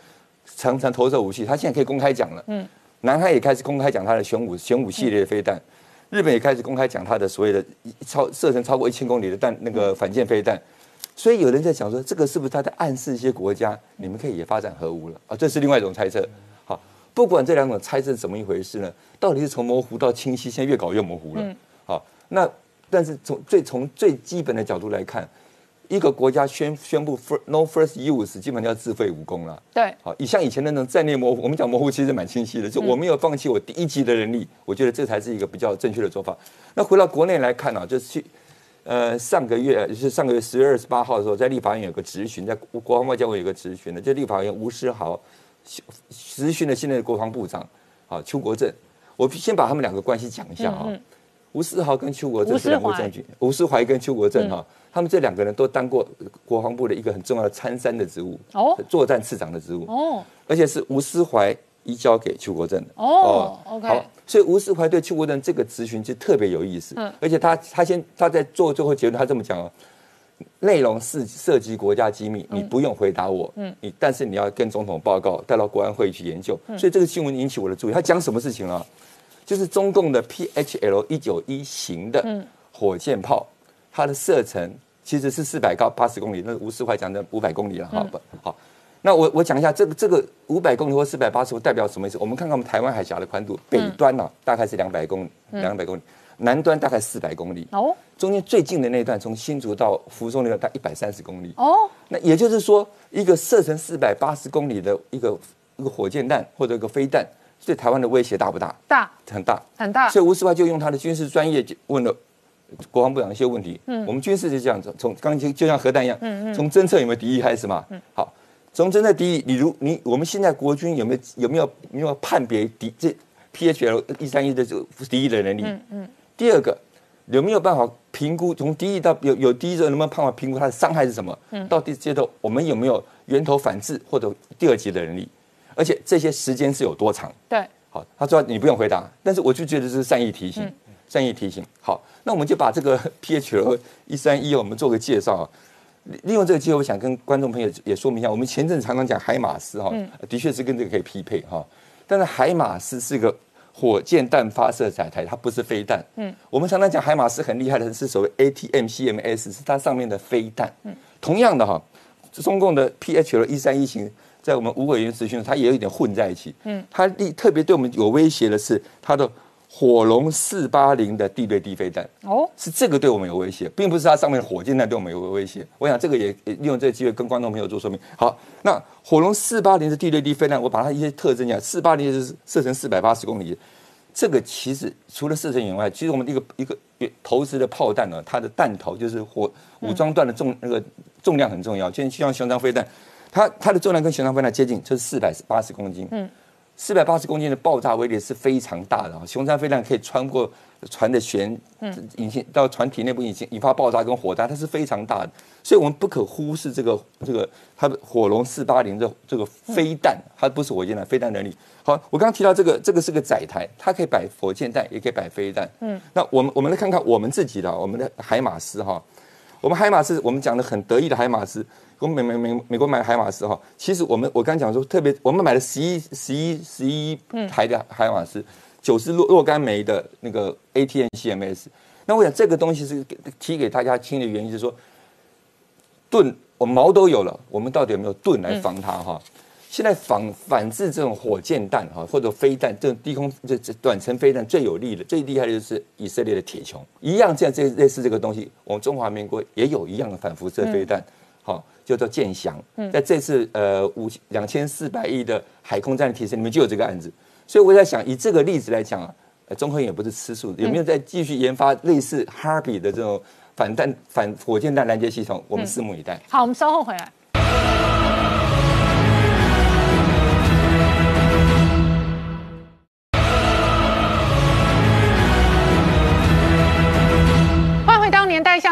常常投射武器，他现在可以公开讲了。嗯，南海也开始公开讲他的玄武玄武系列的飞弹，日本也开始公开讲它的所谓的超射程超过一千公里的弹那个反舰飞弹。所以有人在想说，这个是不是他在暗示一些国家，你们可以也发展核武了啊？这是另外一种猜测。好，不管这两种猜测怎么一回事呢？到底是从模糊到清晰，现在越搞越模糊了。好，那但是从最从最基本的角度来看，一个国家宣宣布 no first use，基本上要自废武功了。对，好，以像以前那种战略模糊，我们讲模糊其实蛮清晰的，就我没有放弃我第一级的能力，我觉得这才是一个比较正确的做法。那回到国内来看呢，就是去。呃，上个月就是上个月十月二十八号的时候，在立法院有个质询，在国防外交委有个质询的，就立法院吴思豪质询的现在的国防部长啊邱国正，我先把他们两个关系讲一下啊。吴思豪跟邱国正是两位将军，吴思怀跟邱国正哈，他们这两个人都当过国防部的一个很重要的参三的职务哦，作战次长的职务。哦，而且是吴思怀。移交给邱国正的。哦，OK，好，所以吴思怀对邱国正这个咨询就特别有意思，嗯，而且他他先他在做最后结论，他这么讲哦，内容是涉及国家机密，你不用回答我，嗯，你但是你要跟总统报告，带到国安会议去研究，所以这个新闻引起我的注意。他讲什么事情了？就是中共的 PHL 一九一型的火箭炮，它的射程其实是四百高八十公里，那吴世怀讲的五百公里了，好不好？那我我讲一下这个这个五百公里或四百八十代表什么意思？我们看看我们台湾海峡的宽度，北端呢大概是两百公两百公里，南端大概四百公里。哦，中间最近的那段从新竹到福州那段大概一百三十公里。哦，那也就是说，一个射程四百八十公里的一个一个火箭弹或者一个飞弹，对台湾的威胁大不大？大，很大，很大。所以吴世华就用他的军事专业问了国防部长一些问题。嗯，我们军事就这样子，从刚就就像核弹一样，嗯嗯，从侦测有没有敌意开始嘛。嗯，好。从侦测敌意，你如你我们现在国军有没有有没有没有判别敌这 P H L 一三一的这个敌意的能力？嗯嗯。第二个有没有办法评估从敌意到有有敌意的能不能办法评估它的伤害是什么？嗯。到第阶段我们有没有源头反制或者第二级的能力？而且这些时间是有多长？对。好，他说你不用回答，但是我就觉得这是善意提醒，善意提醒。好，那我们就把这个 P H L 一三一我们做个介绍啊。利用这个机会，我想跟观众朋友也说明一下，我们前阵常常讲海马斯哈，的确是跟这个可以匹配哈。但是海马斯是个火箭弹发射载台，它不是飞弹。嗯，我们常常讲海马斯很厉害的是所谓 ATM CMS，是它上面的飞弹。嗯，同样的哈，中共的 PHL 一三一型，在我们五委员咨询，它也有一点混在一起。嗯，它特特别对我们有威胁的是它的。火龙四八零的地对地飞弹哦，是这个对我们有威胁，并不是它上面的火箭弹对我们有威胁。我想这个也利用这个机会跟观众朋友做说明。好，那火龙四八零的地对地飞弹，我把它一些特征讲，四八零是射程四百八十公里，这个其实除了射程以外，其实我们一个一个投掷的炮弹呢，它的弹头就是火武装段的重那个重量很重要。就像熊掌飞弹，它它的重量跟熊掌飞弹接近，就是四百八十公斤。嗯。四百八十公斤的爆炸威力是非常大的啊！熊山飞弹可以穿过船的舷，引擎到船体内部引擎引发爆炸跟火灾，它是非常大的，所以我们不可忽视这个这个它的火龙四八零的这个飞弹，它不是火箭弹，飞弹能力。好，我刚刚提到这个这个是个载台，它可以摆火箭弹，也可以摆飞弹。嗯，那我们我们来看看我们自己的我们的海马斯哈，我们海马斯我们讲的很得意的海马斯。我们美美美美国买海马斯哈，其实我们我刚讲说特别，我们买了十一十一十一台的海马斯，九十若若干枚的那个 ATN CMS。那我想这个东西是提给大家听的原因，就是说盾我们矛都有了，我们到底有没有盾来防它哈？现在反反制这种火箭弹哈，或者飞弹，这种低空这这短程飞弹最有力的、最厉害的就是以色列的铁穹，一样这样这类似这个东西，我们中华民国也有一样的反辐射飞弹，好。叫做建翔，在这次呃五两千四百亿的海空战的提升里面就有这个案子，所以我在想，以这个例子来讲啊，中科也不是吃素，有没有在继续研发类似哈比的这种反弹反火箭弹拦截系统？我们拭目以待。好，我们稍后回来。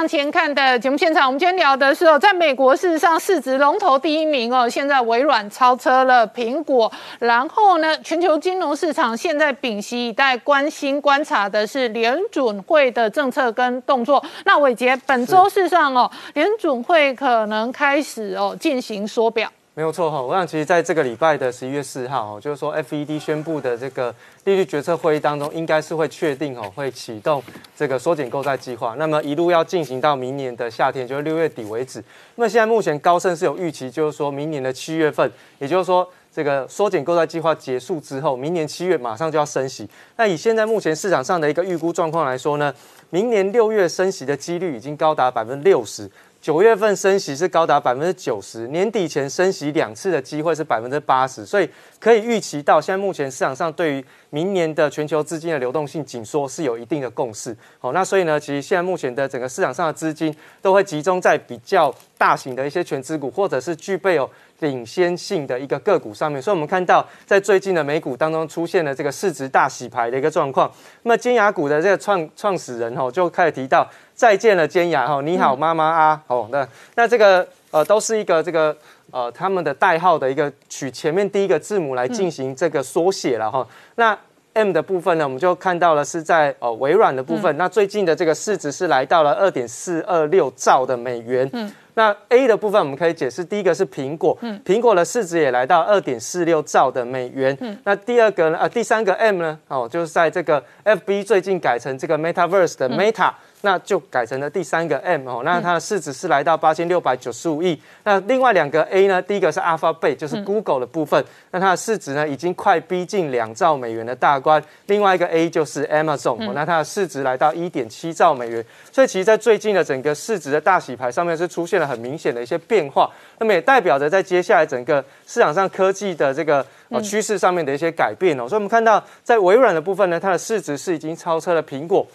前看的节目现场，我们今天聊的是哦，在美国事实上市值龙头第一名哦，现在微软超车了苹果。然后呢，全球金融市场现在屏息以待，关心观察的是联准会的政策跟动作。那伟杰，本周事实上哦，联准会可能开始哦进行缩表。没有错哈，我想其实在这个礼拜的十一月四号，就是说 FED 宣布的这个利率决策会议当中，应该是会确定哦，会启动这个缩减购债计划，那么一路要进行到明年的夏天，就是六月底为止。那么现在目前高盛是有预期，就是说明年的七月份，也就是说这个缩减购债计划结束之后，明年七月马上就要升息。那以现在目前市场上的一个预估状况来说呢，明年六月升息的几率已经高达百分之六十。九月份升息是高达百分之九十，年底前升息两次的机会是百分之八十，所以可以预期到，现在目前市场上对于明年的全球资金的流动性紧缩是有一定的共识。好，那所以呢，其实现在目前的整个市场上的资金都会集中在比较大型的一些全资股，或者是具备有领先性的一个个股上面。所以我们看到，在最近的美股当中出现了这个市值大洗牌的一个状况。那么尖牙股的这个创创始人哦，就开始提到。再见了，尖牙哈，你好，妈妈啊，哦，那那这个呃，都是一个这个呃，他们的代号的一个取前面第一个字母来进行这个缩写了哈。那 M 的部分呢，我们就看到了是在呃微软的部分，那最近的这个市值是来到了二点四二六兆的美元。嗯，那 A 的部分我们可以解释，第一个是苹果，嗯，苹果的市值也来到二点四六兆的美元。嗯，那第二个呢，呃，第三个 M 呢，哦，就是在这个 FB 最近改成这个 Metaverse 的 Meta。那就改成了第三个 M 哦，那它的市值是来到八千六百九十五亿。那另外两个 A 呢？第一个是 Alphabet，就是 Google 的部分，那它的市值呢已经快逼近两兆美元的大关。另外一个 A 就是 Amazon，那它的市值来到一点七兆美元。所以其实，在最近的整个市值的大洗牌上面是出现了很明显的一些变化，那么也代表着在接下来整个市场上科技的这个呃趋势上面的一些改变哦。所以我们看到，在微软的部分呢，它的市值是已经超车了苹果。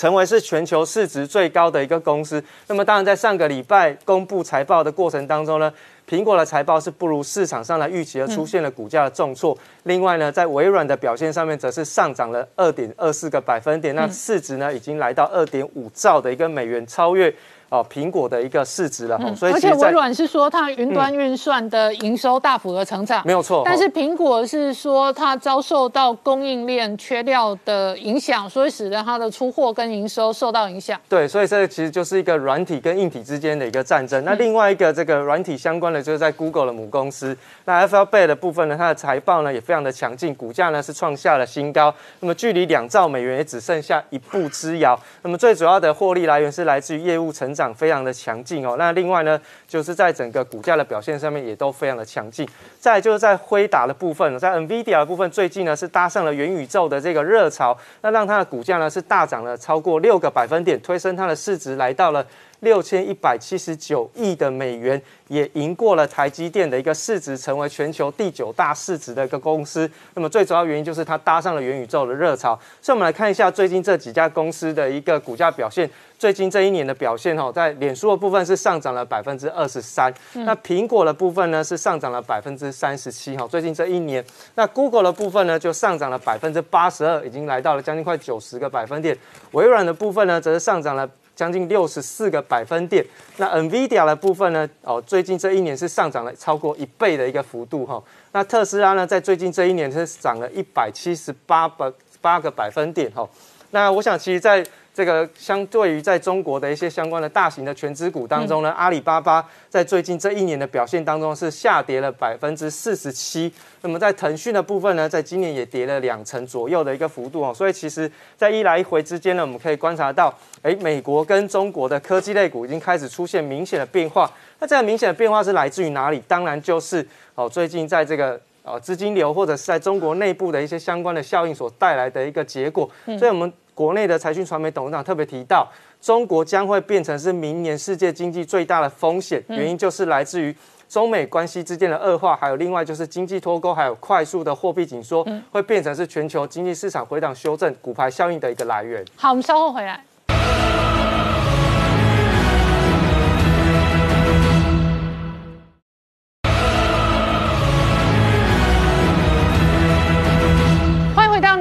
成为是全球市值最高的一个公司。那么，当然在上个礼拜公布财报的过程当中呢，苹果的财报是不如市场上的预期，而出现了股价的重挫。另外呢，在微软的表现上面，则是上涨了二点二四个百分点，那市值呢已经来到二点五兆的一个美元，超越。哦，苹果的一个市值了，所以而且微软是说它云端运算的营收大幅的成长，没有错。但是苹果是说它遭受到供应链缺料的影响，所以使得它的出货跟营收受到影响。对，所以这其实就是一个软体跟硬体之间的一个战争。那另外一个这个软体相关的，就是在 Google 的母公司，那 Alphabet 的部分呢，它的财报呢也非常的强劲，股价呢是创下了新高。那么距离两兆美元也只剩下一步之遥。那么最主要的获利来源是来自于业务成长。涨非常的强劲哦，那另外呢，就是在整个股价的表现上面也都非常的强劲。再就是在辉达的部分，在 NVIDIA 的部分，最近呢是搭上了元宇宙的这个热潮，那让它的股价呢是大涨了超过六个百分点，推升它的市值来到了。六千一百七十九亿的美元，也赢过了台积电的一个市值，成为全球第九大市值的一个公司。那么最主要原因就是它搭上了元宇宙的热潮。所以，我们来看一下最近这几家公司的一个股价表现。最近这一年的表现，哈，在脸书的部分是上涨了百分之二十三，那苹果的部分呢是上涨了百分之三十七，哈。最近这一年，那 Google 的部分呢就上涨了百分之八十二，已经来到了将近快九十个百分点。微软的部分呢则是上涨了。将近六十四个百分点，那 Nvidia 的部分呢？哦，最近这一年是上涨了超过一倍的一个幅度哈。那特斯拉呢，在最近这一年是涨了一百七十八百八个百分点哈。那我想，其实在这个相对于在中国的一些相关的大型的全资股当中呢，阿里巴巴在最近这一年的表现当中是下跌了百分之四十七。那么在腾讯的部分呢，在今年也跌了两成左右的一个幅度哦。所以其实，在一来一回之间呢，我们可以观察到，哎，美国跟中国的科技类股已经开始出现明显的变化。那这样明显的变化是来自于哪里？当然就是哦，最近在这个哦资金流或者是在中国内部的一些相关的效应所带来的一个结果。所以我们。国内的财讯传媒董事长特别提到，中国将会变成是明年世界经济最大的风险，原因就是来自于中美关系之间的恶化，还有另外就是经济脱钩，还有快速的货币紧缩，会变成是全球经济市场回档修正、股牌效应的一个来源。好，我们稍后回来。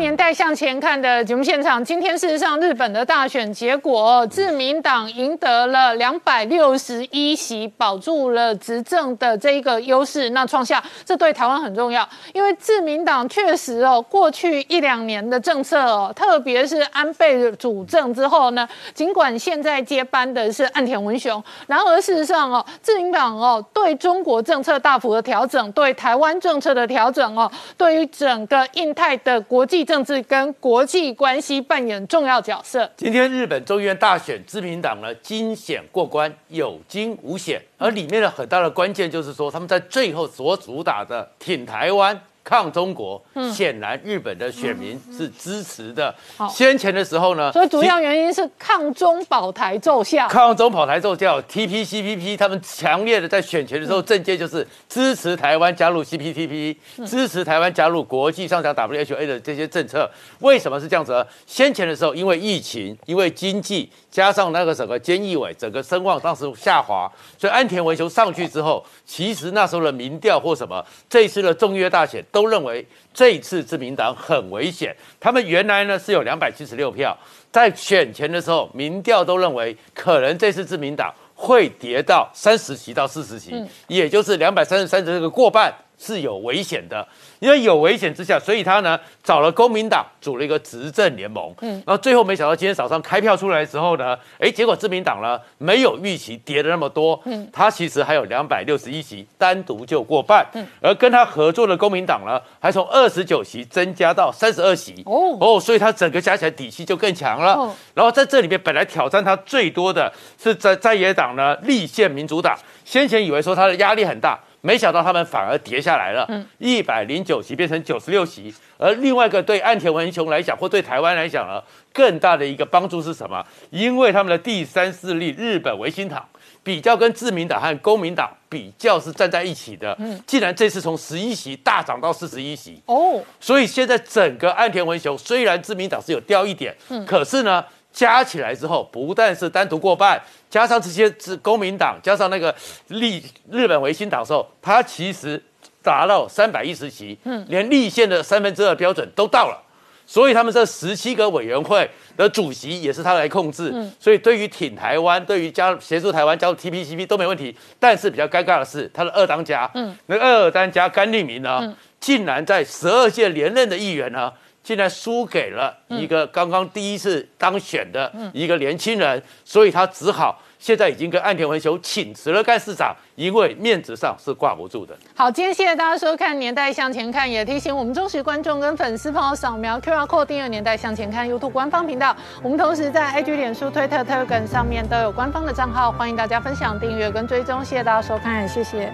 年代向前看的节目现场，今天事实上日本的大选结果，自民党赢得了两百六十一席，保住了执政的这一个优势。那创下这对台湾很重要，因为自民党确实哦，过去一两年的政策哦，特别是安倍主政之后呢，尽管现在接班的是岸田文雄，然而事实上哦，自民党哦对中国政策大幅的调整，对台湾政策的调整哦，对于整个印太的国际政甚至跟国际关系扮演重要角色。今天日本众议院大选，自民党呢惊险过关，有惊无险，而里面的很大的关键就是说，他们在最后所主打的挺台湾。抗中国，显然日本的选民是支持的。先前的时候呢，所以主要原因是抗中保台奏效。抗中保台奏效，TPCPP 他们强烈的在选前的时候政界就是支持台湾加入 CPTP，支持台湾加入国际上讲 WHA 的这些政策。为什么是这样子呢？先前的时候因为疫情，因为经济，加上那个整个菅义伟整个声望当时下滑，所以安田文雄上去之后，其实那时候的民调或什么，这一次的众议院大选都。都认为这一次自民党很危险。他们原来呢是有两百七十六票，在选前的时候，民调都认为可能这次自民党会跌到三十席到四十席，也就是两百三十三的这个过半是有危险的。因为有危险之下，所以他呢找了公民党组了一个执政联盟。嗯，然后最后没想到今天早上开票出来的时候呢，哎，结果自民党呢没有预期跌的那么多。嗯，他其实还有两百六十一席，单独就过半。嗯，而跟他合作的公民党呢，还从二十九席增加到三十二席。哦哦，所以他整个加起来底气就更强了。哦，然后在这里面本来挑战他最多的是在在野党呢立宪民主党，先前以为说他的压力很大。没想到他们反而跌下来了，一百零九席变成九十六席。而另外一个对岸田文雄来讲，或对台湾来讲呢，更大的一个帮助是什么？因为他们的第三势力日本维新党比较跟自民党和公民党比较是站在一起的。嗯，既然这次从十一席大涨到四十一席，哦，所以现在整个岸田文雄虽然自民党是有掉一点，嗯，可是呢。加起来之后，不但是单独过半，加上这些是公民党，加上那个立日本维新党的时候，他其实达到三百一十席，嗯，连立宪的三分之二标准都到了，所以他们这十七个委员会的主席也是他来控制，嗯，所以对于挺台湾，对于加协助台湾加入 TPCP 都没问题。但是比较尴尬的是，他的二当家，嗯，那二当家甘利明呢，竟然在十二届连任的议员呢。现在输给了一个刚刚第一次当选的一个年轻人，所以他只好现在已经跟岸田文雄请辞了干事长，因为面子上是挂不住的。好，今天谢谢大家收看《年代向前看》，也提醒我们忠实观众跟粉丝朋友扫描 QR Code 订阅《年代向前看》YouTube 官方频道。我们同时在 IG、脸书、推特、Telegram 上面都有官方的账号，欢迎大家分享、订阅跟追踪。谢谢大家收看，谢谢。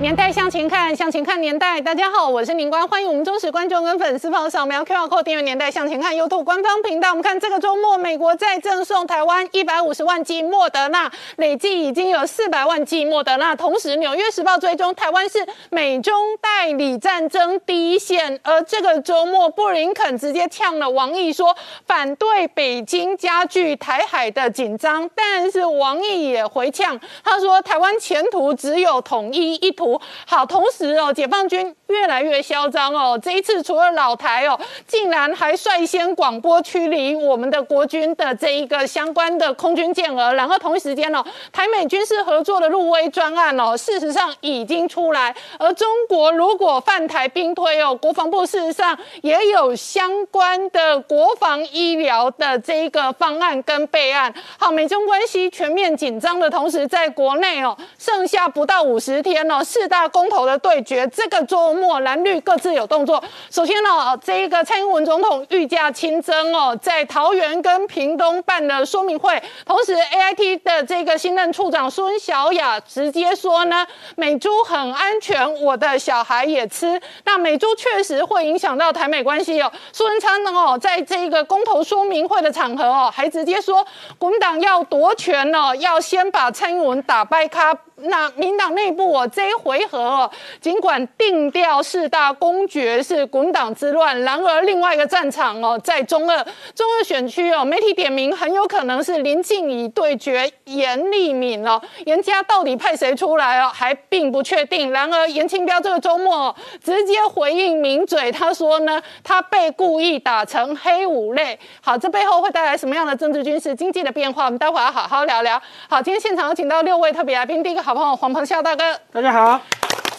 年代向前看，向前看年代。大家好，我是宁官，欢迎我们忠实观众跟粉丝朋友扫描 QR Code 订阅《年代向前看》YouTube 官方频道。我们看这个周末，美国再赠送台湾一百五十万剂莫德纳，累计已经有四百万剂莫德纳。同时，《纽约时报》追踪台湾是美中代理战争第一线。而这个周末，布林肯直接呛了王毅，说反对北京加剧台海的紧张。但是王毅也回呛，他说台湾前途只有统一一途。好，同时哦，解放军越来越嚣张哦。这一次除了老台哦，竟然还率先广播驱离我们的国军的这一个相关的空军舰额，然后同一时间哦，台美军事合作的入威专案哦，事实上已经出来。而中国如果犯台兵推哦，国防部事实上也有相关的国防医疗的这一个方案跟备案。好，美中关系全面紧张的同时，在国内哦，剩下不到五十天哦，四大公投的对决，这个周末蓝绿各自有动作。首先呢，这一个蔡英文总统御驾亲征哦，在桃园跟屏东办了说明会，同时 A I T 的这个新任处长孙小雅直接说呢，美猪很安全，我的小孩也吃。那美猪确实会影响到台美关系哦。苏文昌呢哦，在这个公投说明会的场合哦，还直接说国民党要夺权哦，要先把蔡英文打败卡。那民党内部哦，这一回合哦，尽管定调四大公爵是滚党之乱，然而另外一个战场哦，在中二中二选区哦，媒体点名很有可能是林静怡对决严立敏哦，严家到底派谁出来哦，还并不确定。然而严清标这个周末哦直接回应名嘴，他说呢，他被故意打成黑五类。好，这背后会带来什么样的政治、军事、经济的变化？我们待会要好好聊聊。好，今天现场有请到六位特别来宾，第一个好朋友黄鹏孝大哥，大家好，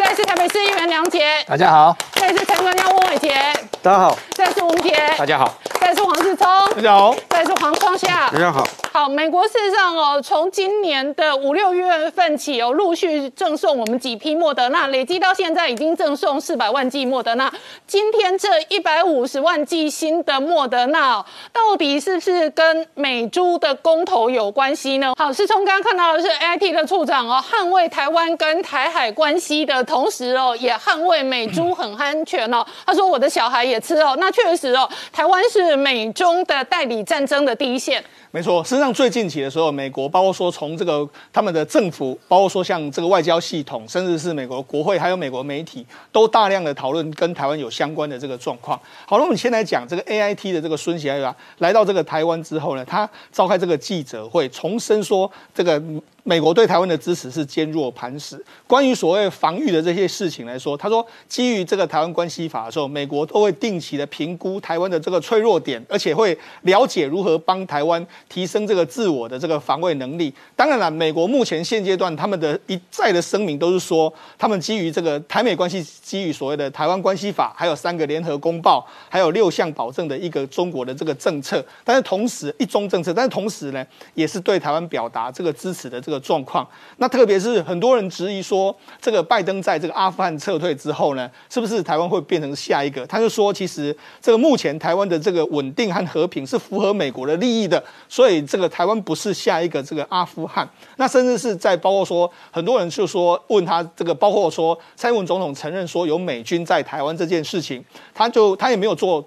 再是台北市议员梁杰，大家好，再是陈专家翁伟杰，大家好，再是吴杰，大家好，再是黄世聪，大家好，再是黄双夏，大家好。好，美国事实上哦，从今年的五六月份起哦，陆续赠送我们几批莫德纳，累计到现在已经赠送四百万剂莫德纳。今天这一百五十万剂新的莫德纳，哦到底是不是跟美猪的公投有关系呢？好，是从刚刚看到的是 AIT 的处长哦，捍卫台湾跟台海关系的同时哦，也捍卫美猪很安全哦。他说我的小孩也吃哦，那确实哦，台湾是美中的代理战争的第一线。没错，事实上最近期的时候，美国包括说从这个他们的政府，包括说像这个外交系统，甚至是美国国会，还有美国媒体，都大量的讨论跟台湾有相关的这个状况。好，那我们先来讲这个 A I T 的这个孙喜爱来到这个台湾之后呢，他召开这个记者会，重申说这个。美国对台湾的支持是坚若磐石。关于所谓防御的这些事情来说，他说，基于这个台湾关系法的时候，美国都会定期的评估台湾的这个脆弱点，而且会了解如何帮台湾提升这个自我的这个防卫能力。当然了，美国目前现阶段他们的一再的声明都是说，他们基于这个台美关系，基于所谓的台湾关系法，还有三个联合公报，还有六项保证的一个中国的这个政策。但是同时一中政策，但是同时呢，也是对台湾表达这个支持的这个的状况。那特别是很多人质疑说，这个拜登在这个阿富汗撤退之后呢，是不是台湾会变成下一个？他就说，其实这个目前台湾的这个稳定和和平是符合美国的利益的，所以这个台湾不是下一个这个阿富汗。那甚至是在包括说，很多人就说问他这个，包括说蔡英文总统承认说有美军在台湾这件事情，他就他也没有做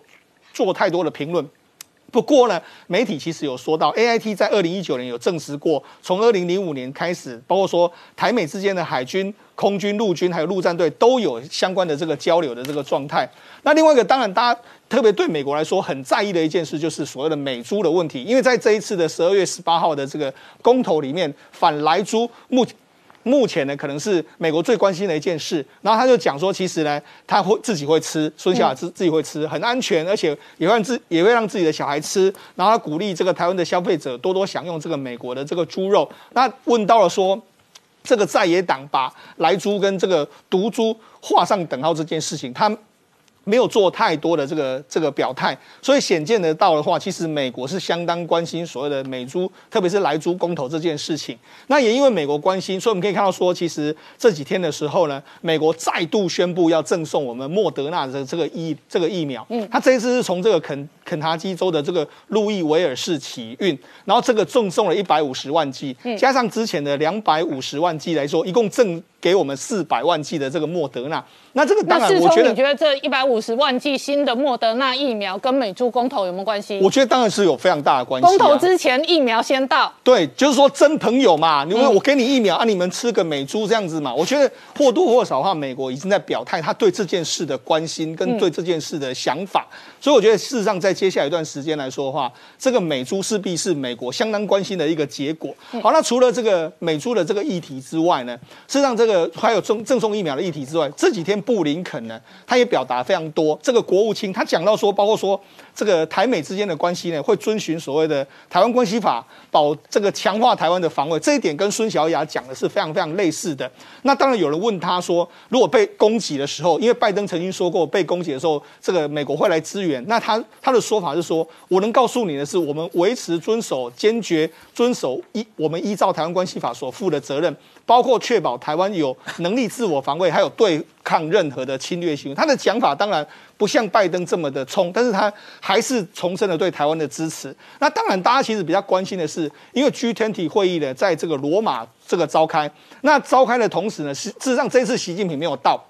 做太多的评论。不过呢，媒体其实有说到，A I T 在二零一九年有证实过，从二零零五年开始，包括说台美之间的海军、空军、陆军还有陆战队都有相关的这个交流的这个状态。那另外一个，当然大家特别对美国来说很在意的一件事，就是所谓的美猪的问题，因为在这一次的十二月十八号的这个公投里面，反莱猪目。目前呢，可能是美国最关心的一件事。然后他就讲说，其实呢，他会自己会吃，孙小雅自自己会吃，很安全，而且也会让自也会让自己的小孩吃。然后他鼓励这个台湾的消费者多多享用这个美国的这个猪肉。那问到了说，这个在野党把来猪跟这个毒猪画上等号这件事情，他。没有做太多的这个这个表态，所以显见得到的话，其实美国是相当关心所谓的美猪，特别是莱猪公投这件事情。那也因为美国关心，所以我们可以看到说，其实这几天的时候呢，美国再度宣布要赠送我们莫德纳的这个疫这个疫苗。嗯，他这一次是从这个肯肯塔基州的这个路易维尔市起运，然后这个赠送了一百五十万剂，加上之前的两百五十万剂来说，一共赠给我们四百万剂的这个莫德纳。那这个当然，我觉得你觉得这一百五。十万剂新的莫德纳疫苗跟美猪公投有没有关系？我觉得当然是有非常大的关系、啊。公投之前疫苗先到，对，就是说真朋友嘛，你问我给你疫苗、啊，你们吃个美猪这样子嘛？我觉得或多或少的话，美国已经在表态他对这件事的关心跟对这件事的想法，所以我觉得事实上在接下来一段时间来说的话，这个美猪势必是美国相当关心的一个结果。好，那除了这个美猪的这个议题之外呢，事实上这个呃还有赠赠送疫苗的议题之外，这几天布林肯呢，他也表达非常多。这个国务卿他讲到说，包括说这个台美之间的关系呢，会遵循所谓的台湾关系法，保这个强化台湾的防卫，这一点跟孙小雅讲的是非常非常类似的。那当然有人问他说，如果被攻击的时候，因为拜登曾经说过，被攻击的时候，这个美国会来支援。那他他的说法是说，我能告诉你的是，我们维持遵守、坚决遵守依我们依照台湾关系法所负的责任。包括确保台湾有能力自我防卫，还有对抗任何的侵略行为。他的讲法当然不像拜登这么的冲，但是他还是重申了对台湾的支持。那当然，大家其实比较关心的是，因为 G20 会议呢，在这个罗马这个召开，那召开的同时呢，事事实上这次习近平没有到。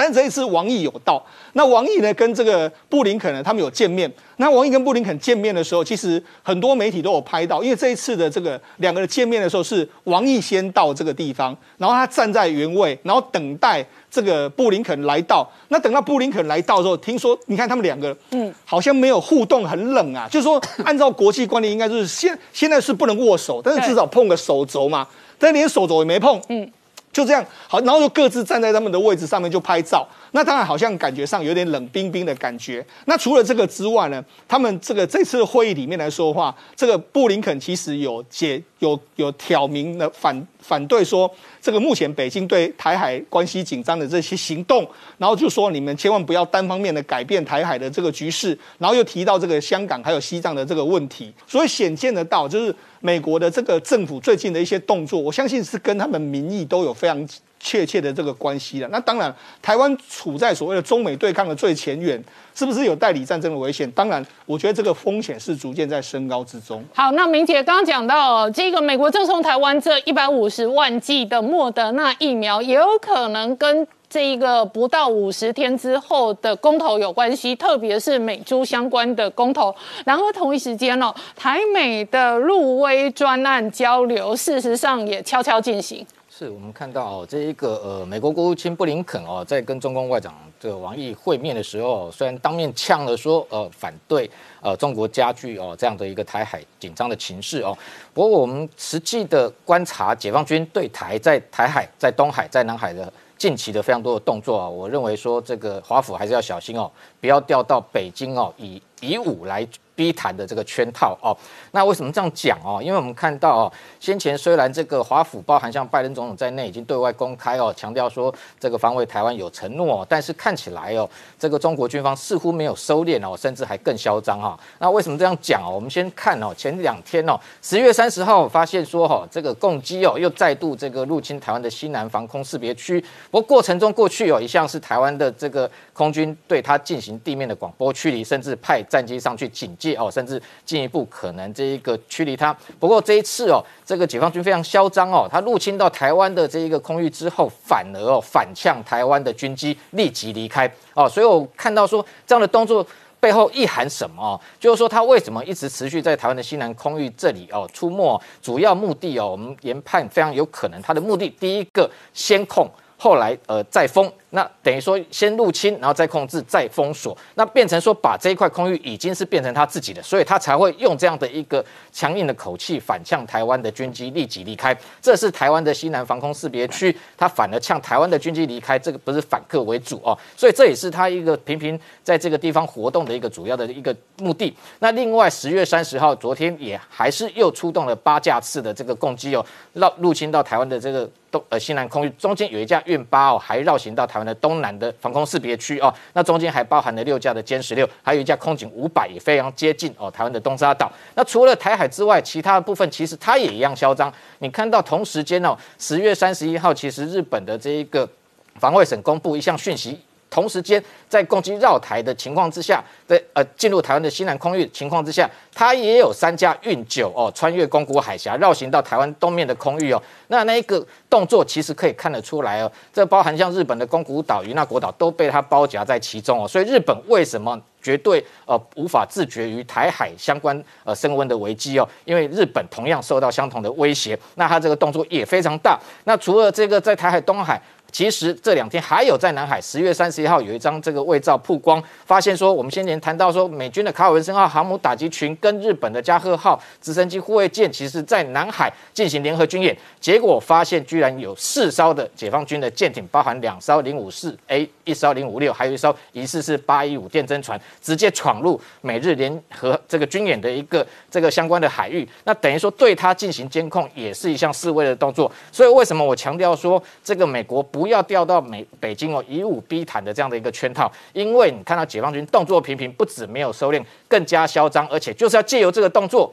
但是这一次王毅有到，那王毅呢跟这个布林肯呢，他们有见面。那王毅跟布林肯见面的时候，其实很多媒体都有拍到，因为这一次的这个两个人见面的时候，是王毅先到这个地方，然后他站在原位，然后等待这个布林肯来到。那等到布林肯来到之后，听说你看他们两个，嗯，好像没有互动，很冷啊。就是说，按照国际惯例，应该就是现现在是不能握手，但是至少碰个手肘嘛。但连手肘也没碰，嗯。就这样好，然后就各自站在他们的位置上面就拍照。那当然好像感觉上有点冷冰冰的感觉。那除了这个之外呢，他们这个这次会议里面来说的话，这个布林肯其实有解有有挑明的反反对说，这个目前北京对台海关系紧张的这些行动，然后就说你们千万不要单方面的改变台海的这个局势，然后又提到这个香港还有西藏的这个问题，所以显见得到就是美国的这个政府最近的一些动作，我相信是跟他们民意都有非常。确切的这个关系了。那当然，台湾处在所谓的中美对抗的最前沿，是不是有代理战争的危险？当然，我觉得这个风险是逐渐在升高之中。好，那明姐刚刚讲到，这个美国赠送台湾这一百五十万剂的莫德纳疫苗，也有可能跟这一个不到五十天之后的公投有关系，特别是美猪相关的公投。然而同一时间哦，台美的陆威专案交流，事实上也悄悄进行。是我们看到哦，这一个呃，美国国务卿布林肯哦，在跟中共外长这个王毅会面的时候，虽然当面呛了说呃反对呃中国加剧哦这样的一个台海紧张的情势哦，不过我们实际的观察，解放军对台在台海、在东海、在南海的近期的非常多的动作啊，我认为说这个华府还是要小心哦，不要掉到北京哦以以武来。逼谈的这个圈套哦，那为什么这样讲哦？因为我们看到哦，先前虽然这个华府包含像拜登总统在内已经对外公开哦，强调说这个防卫台湾有承诺哦，但是看起来哦，这个中国军方似乎没有收敛哦，甚至还更嚣张哈。那为什么这样讲哦？我们先看哦，前两天哦，十月三十号发现说哈，这个共机哦又再度这个入侵台湾的西南防空识别区，不过过程中过去哦一向是台湾的这个空军对它进行地面的广播驱离，甚至派战机上去警戒。哦，甚至进一步可能这一个驱离他。不过这一次哦，这个解放军非常嚣张哦，他入侵到台湾的这一个空域之后，反而哦反向台湾的军机立即离开哦。所以我看到说这样的动作背后意含什么？就是说他为什么一直持续在台湾的西南空域这里哦出没？主要目的哦，我们研判非常有可能他的目的第一个先控，后来呃再封。那等于说先入侵，然后再控制，再封锁，那变成说把这一块空域已经是变成他自己的，所以他才会用这样的一个强硬的口气反向台湾的军机立即离开。这是台湾的西南防空识别区，他反而呛台湾的军机离开，这个不是反客为主哦，所以这也是他一个频频在这个地方活动的一个主要的一个目的。那另外十月三十号，昨天也还是又出动了八架次的这个攻击哦，绕入侵到台湾的这个东呃西南空域，中间有一架运八哦，还绕行到台湾。的东南的防空识别区哦，那中间还包含了六架的歼十六，还有一架空警五百，也非常接近哦台湾的东沙岛。那除了台海之外，其他的部分其实它也一样嚣张。你看到同时间哦，十月三十一号，其实日本的这一个防卫省公布一项讯息。同时间在攻击绕台的情况之下，在呃进入台湾的西南空域情况之下，它也有三架运九哦穿越宫古海峡绕行到台湾东面的空域哦。那那一个动作其实可以看得出来哦，这包含像日本的宫古岛、与那国岛都被它包夹在其中哦。所以日本为什么绝对呃无法自绝于台海相关呃升温的危机哦？因为日本同样受到相同的威胁，那它这个动作也非常大。那除了这个在台海东海。其实这两天还有在南海，十月三十一号有一张这个卫照曝光，发现说我们先前谈到说美军的卡尔文森号航母打击群跟日本的加贺号直升机护卫舰，其实在南海进行联合军演，结果发现居然有四艘的解放军的舰艇，包含两艘零五四 A，一艘零五六，还有一艘疑似是八一五电侦船，直接闯入美日联合这个军演的一个这个相关的海域，那等于说对它进行监控也是一项示威的动作。所以为什么我强调说这个美国不？不要掉到美北京哦以武逼谈的这样的一个圈套，因为你看到解放军动作频频，不止没有收敛，更加嚣张，而且就是要借由这个动作。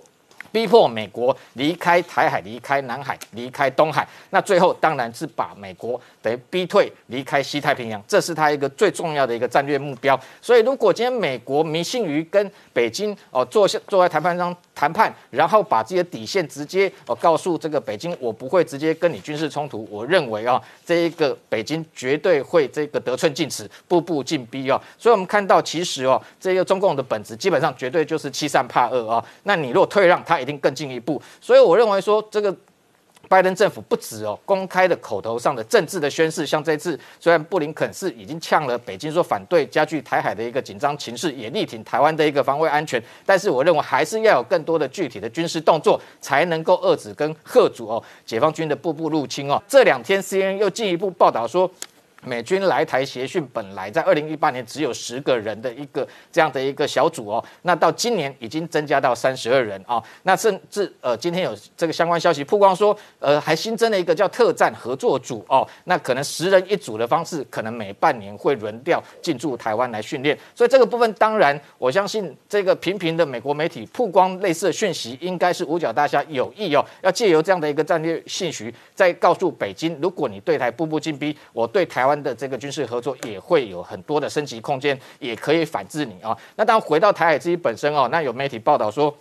逼迫美国离开台海、离开南海、离开东海，那最后当然是把美国等于逼退离开西太平洋，这是他一个最重要的一个战略目标。所以，如果今天美国迷信于跟北京哦坐下坐在谈判上谈判，然后把自己的底线直接哦告诉这个北京，我不会直接跟你军事冲突，我认为啊，这一个北京绝对会这个得寸进尺，步步进逼哦。所以我们看到，其实哦，这个中共的本质基本上绝对就是欺善怕恶啊。那你若退让，他一定更进一步，所以我认为说，这个拜登政府不止哦，公开的口头上的政治的宣誓，像这次虽然布林肯是已经呛了北京说反对加剧台海的一个紧张情势，也力挺台湾的一个防卫安全，但是我认为还是要有更多的具体的军事动作，才能够遏制跟贺阻哦解放军的步步入侵哦。这两天 CNN 又进一步报道说。美军来台协训本来在二零一八年只有十个人的一个这样的一个小组哦，那到今年已经增加到三十二人啊，那甚至呃今天有这个相关消息曝光说，呃还新增了一个叫特战合作组哦，那可能十人一组的方式，可能每半年会轮调进驻台湾来训练，所以这个部分当然我相信这个频频的美国媒体曝光类似的讯息，应该是五角大厦有意哦，要借由这样的一个战略信息，再告诉北京，如果你对台步步进逼，我对台。湾的这个军事合作也会有很多的升级空间，也可以反制你啊。那当回到台海自己本身哦，那有媒体报道说。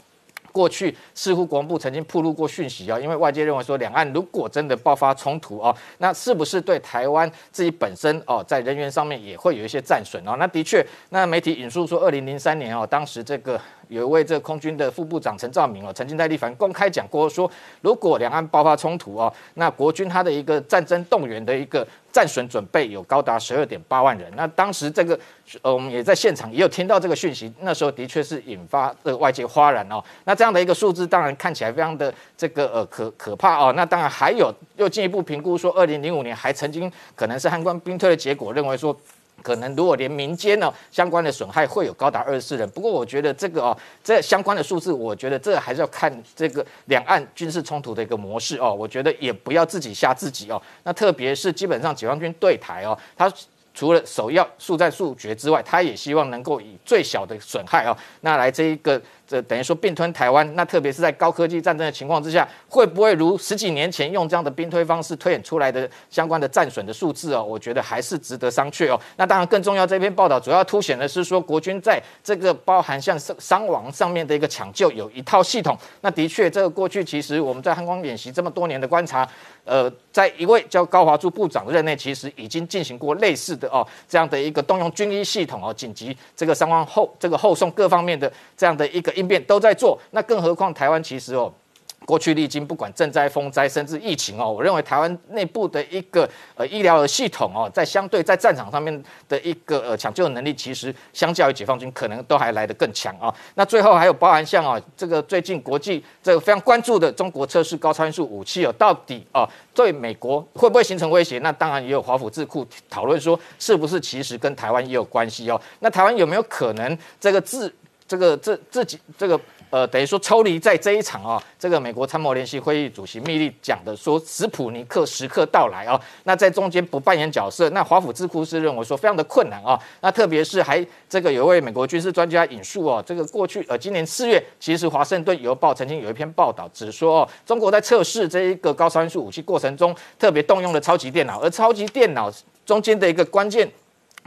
过去似乎国防部曾经披露过讯息啊，因为外界认为说两岸如果真的爆发冲突哦，那是不是对台湾自己本身哦，在人员上面也会有一些战损哦？那的确，那媒体引述说，二零零三年哦，当时这个有一位这空军的副部长陈兆明哦，曾经在立凡公开讲过说，如果两岸爆发冲突哦，那国军他的一个战争动员的一个战损准备有高达十二点八万人。那当时这个呃，我们也在现场也有听到这个讯息，那时候的确是引发这个外界哗然哦。那这样的一个数字，当然看起来非常的这个呃可可怕哦。那当然还有又进一步评估说，二零零五年还曾经可能是汉光兵推的结果，认为说可能如果连民间呢相关的损害会有高达二十四人。不过我觉得这个哦，这相关的数字，我觉得这还是要看这个两岸军事冲突的一个模式哦。我觉得也不要自己吓自己哦。那特别是基本上解放军对台哦，他。除了首要速战速决之外，他也希望能够以最小的损害啊，那来这一个这等于说并吞台湾。那特别是在高科技战争的情况之下，会不会如十几年前用这样的兵推方式推演出来的相关的战损的数字哦？我觉得还是值得商榷哦。那当然更重要，这篇报道主要凸显的是说，国军在这个包含像伤伤亡上面的一个抢救有一套系统。那的确，这个过去其实我们在汉光演习这么多年的观察。呃，在一位叫高华柱部长任内，其实已经进行过类似的哦，这样的一个动用军医系统哦，紧急这个伤亡后这个后送各方面的这样的一个应变都在做。那更何况台湾其实哦。过去历经不管赈灾、风灾，甚至疫情哦，我认为台湾内部的一个呃医疗的系统哦，在相对在战场上面的一个呃抢救能力，其实相较于解放军，可能都还来得更强啊。那最后还有包含像啊，这个最近国际这个非常关注的中国测试高参数武器哦，到底啊对美国会不会形成威胁？那当然也有华府智库讨论说，是不是其实跟台湾也有关系哦？那台湾有没有可能这个自这个这自己这个？呃，等于说抽离在这一场啊，这个美国参谋联席会议主席密利讲的说，史普尼克时刻到来啊，那在中间不扮演角色，那华府智库是认为说非常的困难啊，那特别是还这个有位美国军事专家引述哦，这个过去呃今年四月，其实华盛顿邮报曾经有一篇报道，只说哦，中国在测试这一个高超音速武器过程中，特别动用了超级电脑，而超级电脑中间的一个关键。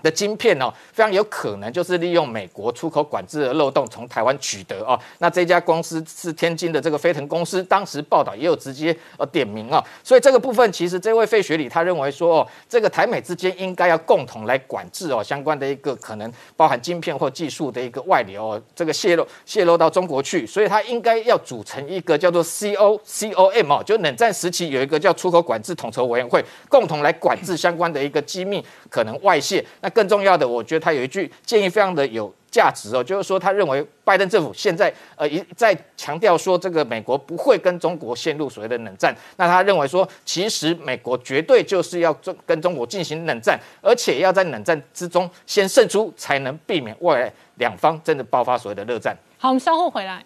的晶片哦，非常有可能就是利用美国出口管制的漏洞从台湾取得哦。那这家公司是天津的这个飞腾公司，当时报道也有直接呃点名啊。所以这个部分其实这位费学礼他认为说哦，这个台美之间应该要共同来管制哦相关的一个可能包含晶片或技术的一个外流哦，这个泄露泄露到中国去，所以他应该要组成一个叫做 C O C O M 哦，就冷战时期有一个叫出口管制统筹委员会，共同来管制相关的一个机密可能外泄。那更重要的，我觉得他有一句建议非常的有价值哦，就是说他认为拜登政府现在呃一再强调说这个美国不会跟中国陷入所谓的冷战，那他认为说其实美国绝对就是要中跟中国进行冷战，而且要在冷战之中先胜出，才能避免未来两方真的爆发所谓的热战。好，我们稍后回来。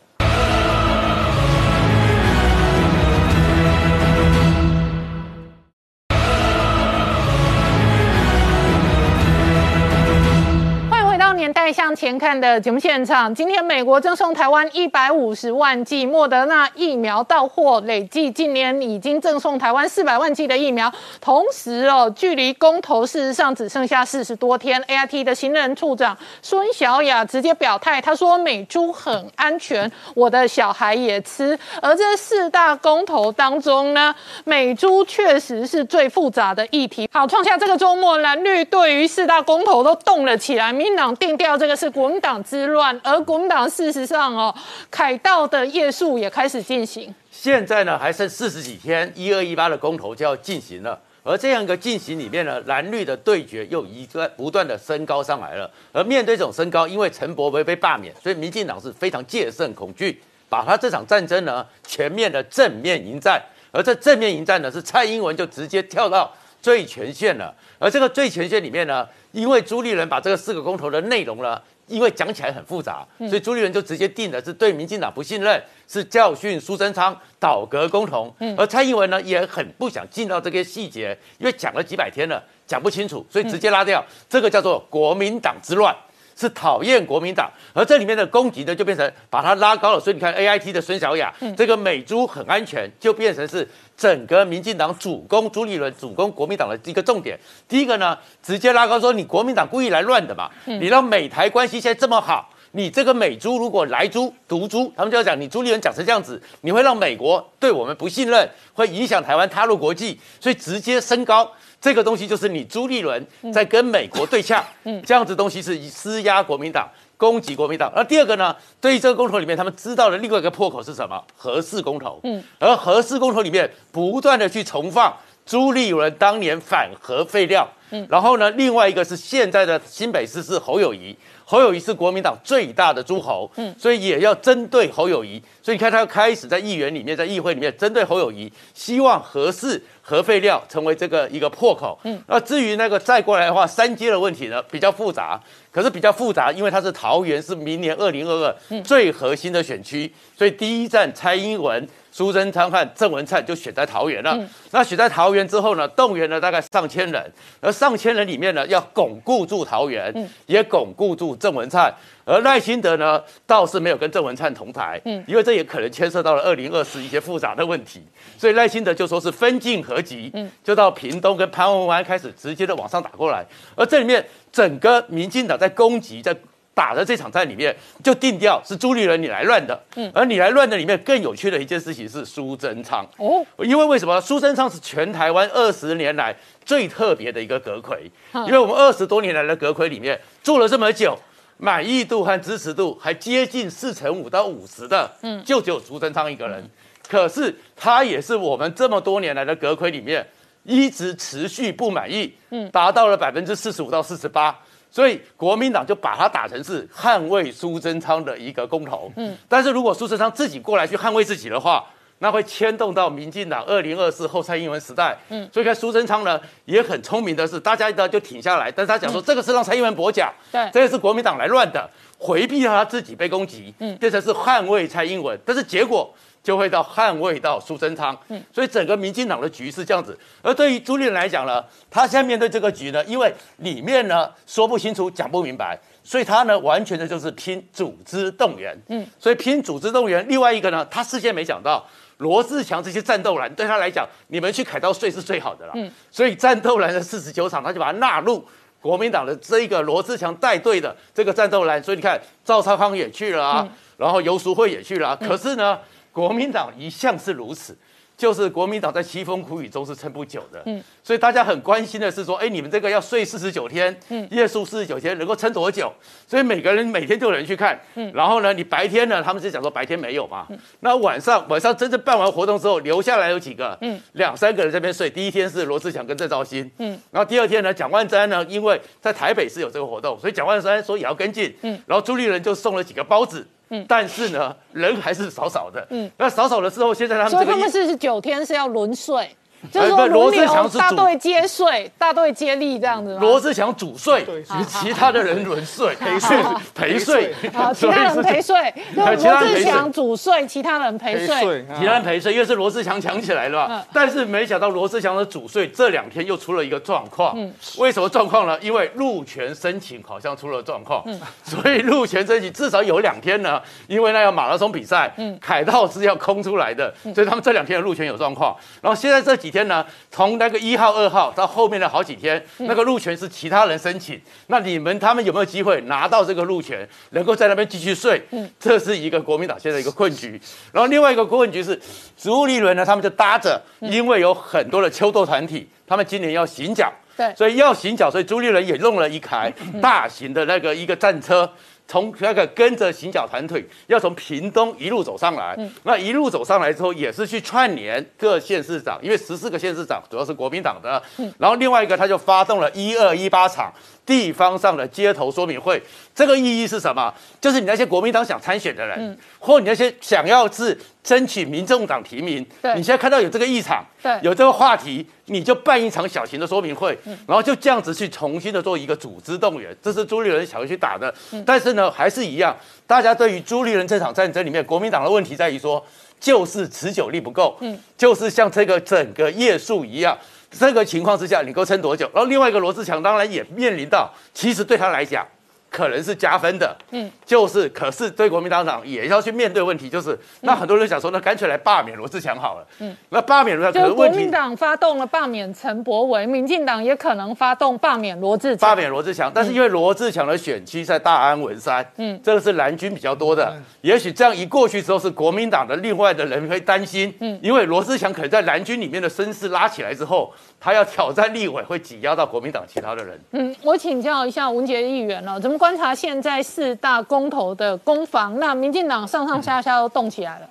再向前看的节目现场，今天美国赠送台湾一百五十万剂莫德纳疫苗到货，累计今年已经赠送台湾四百万剂的疫苗。同时哦，距离公投事实上只剩下四十多天。A I T 的行人处长孙小雅直接表态，他说美猪很安全，我的小孩也吃。而这四大公投当中呢，美猪确实是最复杂的议题。好，创下这个周末蓝绿对于四大公投都动了起来，民党。定调这个是国民党之乱，而国民党事实上哦，凯道的夜宿也开始进行。现在呢，还剩四十几天，一二一八的公投就要进行了。而这样一个进行里面呢，蓝绿的对决又一个不断的升高上来了。而面对这种升高，因为陈伯维被罢免，所以民进党是非常戒慎恐惧，把他这场战争呢全面的正面迎战。而这正面迎战呢，是蔡英文就直接跳到最前线了。而这个最前线里面呢。因为朱立伦把这个四个公投的内容呢，因为讲起来很复杂，所以朱立伦就直接定的是对民进党不信任，是教训苏贞昌倒戈公投。而蔡英文呢也很不想进到这些细节，因为讲了几百天了，讲不清楚，所以直接拉掉。这个叫做国民党之乱。是讨厌国民党，而这里面的攻击呢，就变成把它拉高了。所以你看 A I T 的孙小雅，这个美猪很安全，就变成是整个民进党主攻朱立伦、主攻国民党的一个重点。第一个呢，直接拉高说你国民党故意来乱的嘛，你让美台关系现在这么好，你这个美猪如果来猪毒猪，他们就要讲你朱立伦讲成这样子，你会让美国对我们不信任，会影响台湾踏入国际，所以直接升高。这个东西就是你朱立伦在跟美国对呛，这样子东西是施压国民党、攻击国民党。而第二个呢，对于这个公投里面，他们知道的另外一个破口是什么？核四公投。嗯，而核四公投里面不断的去重放朱立伦当年反核废料。嗯，然后呢，另外一个是现在的新北市是侯友谊。侯友谊是国民党最大的诸侯，嗯，所以也要针对侯友谊。所以你看，他要开始在议员里面，在议会里面针对侯友谊，希望核四核废料成为这个一个破口。嗯，那至于那个再过来的话，三阶的问题呢，比较复杂。可是比较复杂，因为它是桃园，是明年二零二二最核心的选区，所以第一站蔡英文。苏贞昌和郑文灿就选在桃园了。那选在桃园之后呢，动员了大概上千人，而上千人里面呢，要巩固住桃园，也巩固住郑文灿。而赖清德呢，倒是没有跟郑文灿同台，因为这也可能牵涉到了二零二四一些复杂的问题。所以赖清德就说是分进合集，就到屏东跟潘文湾开始直接的往上打过来。而这里面整个民进党在攻击在。打的这场战里面，就定调是朱立伦你来乱的，嗯，而你来乱的里面更有趣的一件事情是苏贞昌。哦，因为为什么苏贞昌是全台湾二十年来最特别的一个阁魁，因为我们二十多年来的阁魁里面做了这么久，满意度和支持度还接近四成五到五十的，嗯，就只有苏贞昌一个人，可是他也是我们这么多年来的阁魁里面一直持续不满意，嗯，达到了百分之四十五到四十八。所以国民党就把它打成是捍卫苏贞昌的一个公投，嗯，但是如果苏贞昌自己过来去捍卫自己的话，那会牵动到民进党二零二四后蔡英文时代，嗯，所以看苏贞昌呢也很聪明的是，大家一道就挺下来，但是他讲说这个是让蔡英文跛脚，对，这个是国民党来乱的，回避他自己被攻击，嗯，变成是捍卫蔡英文，但是结果。就会到捍卫到苏贞昌，嗯，所以整个民进党的局是这样子。而对于朱立伦来讲呢，他现在面对这个局呢，因为里面呢说不清楚、讲不明白，所以他呢完全的就是拼组织动员，嗯，所以拼组织动员。另外一个呢，他事先没想到罗志强这些战斗蓝对他来讲，你们去凯道税是最好的了，嗯，所以战斗蓝的四十九场他就把它纳入。国民党的这一个罗志强带队的这个战斗蓝，所以你看赵少康也去了啊，然后游淑慧也去了啊，可是呢，国民党一向是如此。就是国民党在凄风苦雨中是撑不久的，嗯，所以大家很关心的是说，哎，你们这个要睡四十九天，嗯，夜宿四十九天，能够撑多久？所以每个人每天都有人去看，嗯，然后呢，你白天呢，他们是讲说白天没有嘛，那晚上晚上真正办完活动之后，留下来有几个，嗯，两三个人这边睡。第一天是罗志祥跟郑兆新，嗯，然后第二天呢，蒋万山呢，因为在台北是有这个活动，所以蒋万山说也要跟进，嗯，然后朱立伦就送了几个包子。但是呢，人还是少少的。嗯，那少少的之后，现在他们所以他们是九天是要轮睡。就是说罗志祥是大队接税，大队接力这样子吗？罗志祥主税，其其他的人轮税陪税陪税，其他人陪税。罗志祥主税，其他人陪税，其他人陪税，因为是罗志祥抢起来了嘛。但是没想到罗志祥的主税这两天又出了一个状况。为什么状况呢？因为路权申请好像出了状况，所以路权申请至少有两天呢，因为那个马拉松比赛，凯道是要空出来的，所以他们这两天的路权有状况。然后现在这几。天呢？从那个一号、二号到后面的好几天，那个路权是其他人申请。那你们他们有没有机会拿到这个路权，能够在那边继续睡？嗯，这是一个国民党现在一个困局。然后另外一个困局是，植物立伦呢，他们就搭着，因为有很多的秋斗团体，他们今年要行脚，对，所以要行脚，所以朱立伦也弄了一台大型的那个一个战车。从那个跟着行脚团腿，要从屏东一路走上来，那一路走上来之后，也是去串联各县市长，因为十四个县市长主要是国民党的，然后另外一个他就发动了一二一八场。地方上的街头说明会，这个意义是什么？就是你那些国民党想参选的人，嗯或你那些想要是争取民众党提名，你现在看到有这个议场，有这个话题，你就办一场小型的说明会，然后就这样子去重新的做一个组织动员，这是朱立伦想要去打的。但是呢，还是一样，大家对于朱立伦这场战争里面，国民党的问题在于说，就是持久力不够，嗯就是像这个整个夜宿一样。这个情况之下，你够撑多久？然后另外一个罗志强当然也面临到，其实对他来讲。可能是加分的，嗯，就是，可是对国民党党也要去面对问题，就是那很多人想说，那干脆来罢免罗志祥好了，嗯，那罢免罗志祥，国民党发动了罢免陈柏文，民进党也可能发动罢免罗志强，罢免罗志强，但是因为罗志强的选区在大安文山，嗯，这个是蓝军比较多的，也许这样一过去之后，是国民党的另外的人会担心，嗯，因为罗志强可能在蓝军里面的声势拉起来之后。他要挑战立委，会挤压到国民党其他的人。嗯，我请教一下文杰议员了，怎么观察现在四大公投的攻防？那民进党上上下下都动起来了。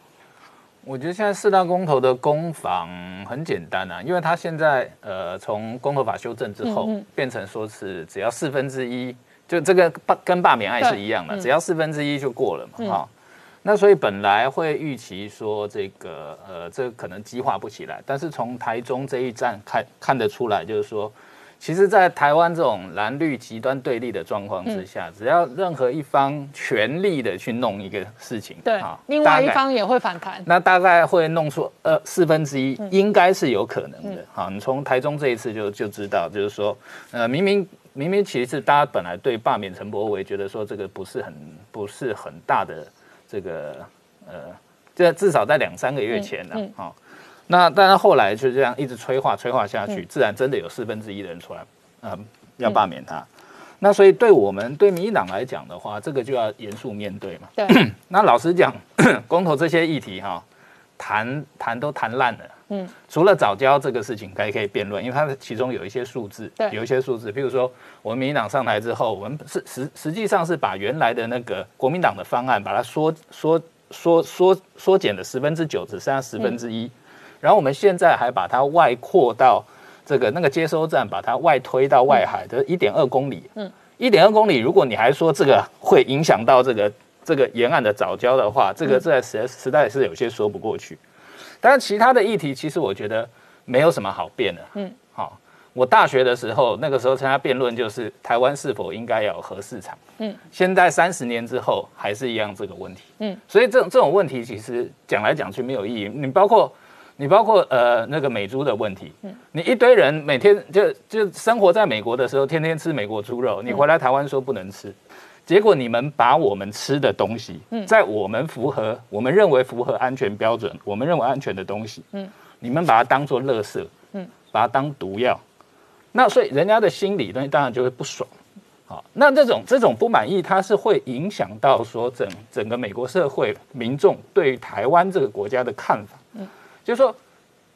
我觉得现在四大公投的攻防很简单啊，因为他现在呃从公投法修正之后，变成说是只要四分之一，就这个罢跟罢免案是一样的，只要四分之一就过了嘛，哈。那所以本来会预期说这个呃，这可能激化不起来，但是从台中这一站看看得出来，就是说，其实，在台湾这种蓝绿极端对立的状况之下，只要任何一方全力的去弄一个事情，对啊，另外一方也会反弹，那大概会弄出呃四分之一，应该是有可能的。好，你从台中这一次就就知道，就是说，呃，明明明明其实大家本来对罢免陈柏伟觉得说这个不是很不是很大的。这个呃，这至少在两三个月前呢，好，那但是后来就这样一直催化催化下去，自然真的有四分之一的人出来，嗯，要罢免他。那所以对我们对民进党来讲的话，这个就要严肃面对嘛。对。那老实讲，公投这些议题哈，谈谈都谈烂了。嗯，除了早教这个事情，可以可以辩论，因为它其中有一些数字，对，有一些数字，譬如说我们民进党上台之后，我们是实实际上是把原来的那个国民党的方案，把它缩缩缩缩缩减了十分之九，只剩下十分之一，然后我们现在还把它外扩到这个那个接收站，把它外推到外海的一点二公里，嗯，一点二公里，如果你还说这个会影响到这个这个沿岸的早教的话，这个在实实在是有些说不过去。但是其他的议题，其实我觉得没有什么好辩的。嗯，好，我大学的时候，那个时候参加辩论，就是台湾是否应该要有核市场。嗯，现在三十年之后，还是一样这个问题。嗯，所以这种这种问题，其实讲来讲去没有意义。你包括你包括呃那个美猪的问题，嗯，你一堆人每天就就生活在美国的时候，天天吃美国猪肉，你回来台湾说不能吃。结果你们把我们吃的东西，在我们符合、我们认为符合安全标准、我们认为安全的东西，嗯，你们把它当做垃圾，嗯，把它当毒药，那所以人家的心理东西当然就会不爽。好，那这种这种不满意，它是会影响到说整整个美国社会民众对于台湾这个国家的看法。嗯，就是说，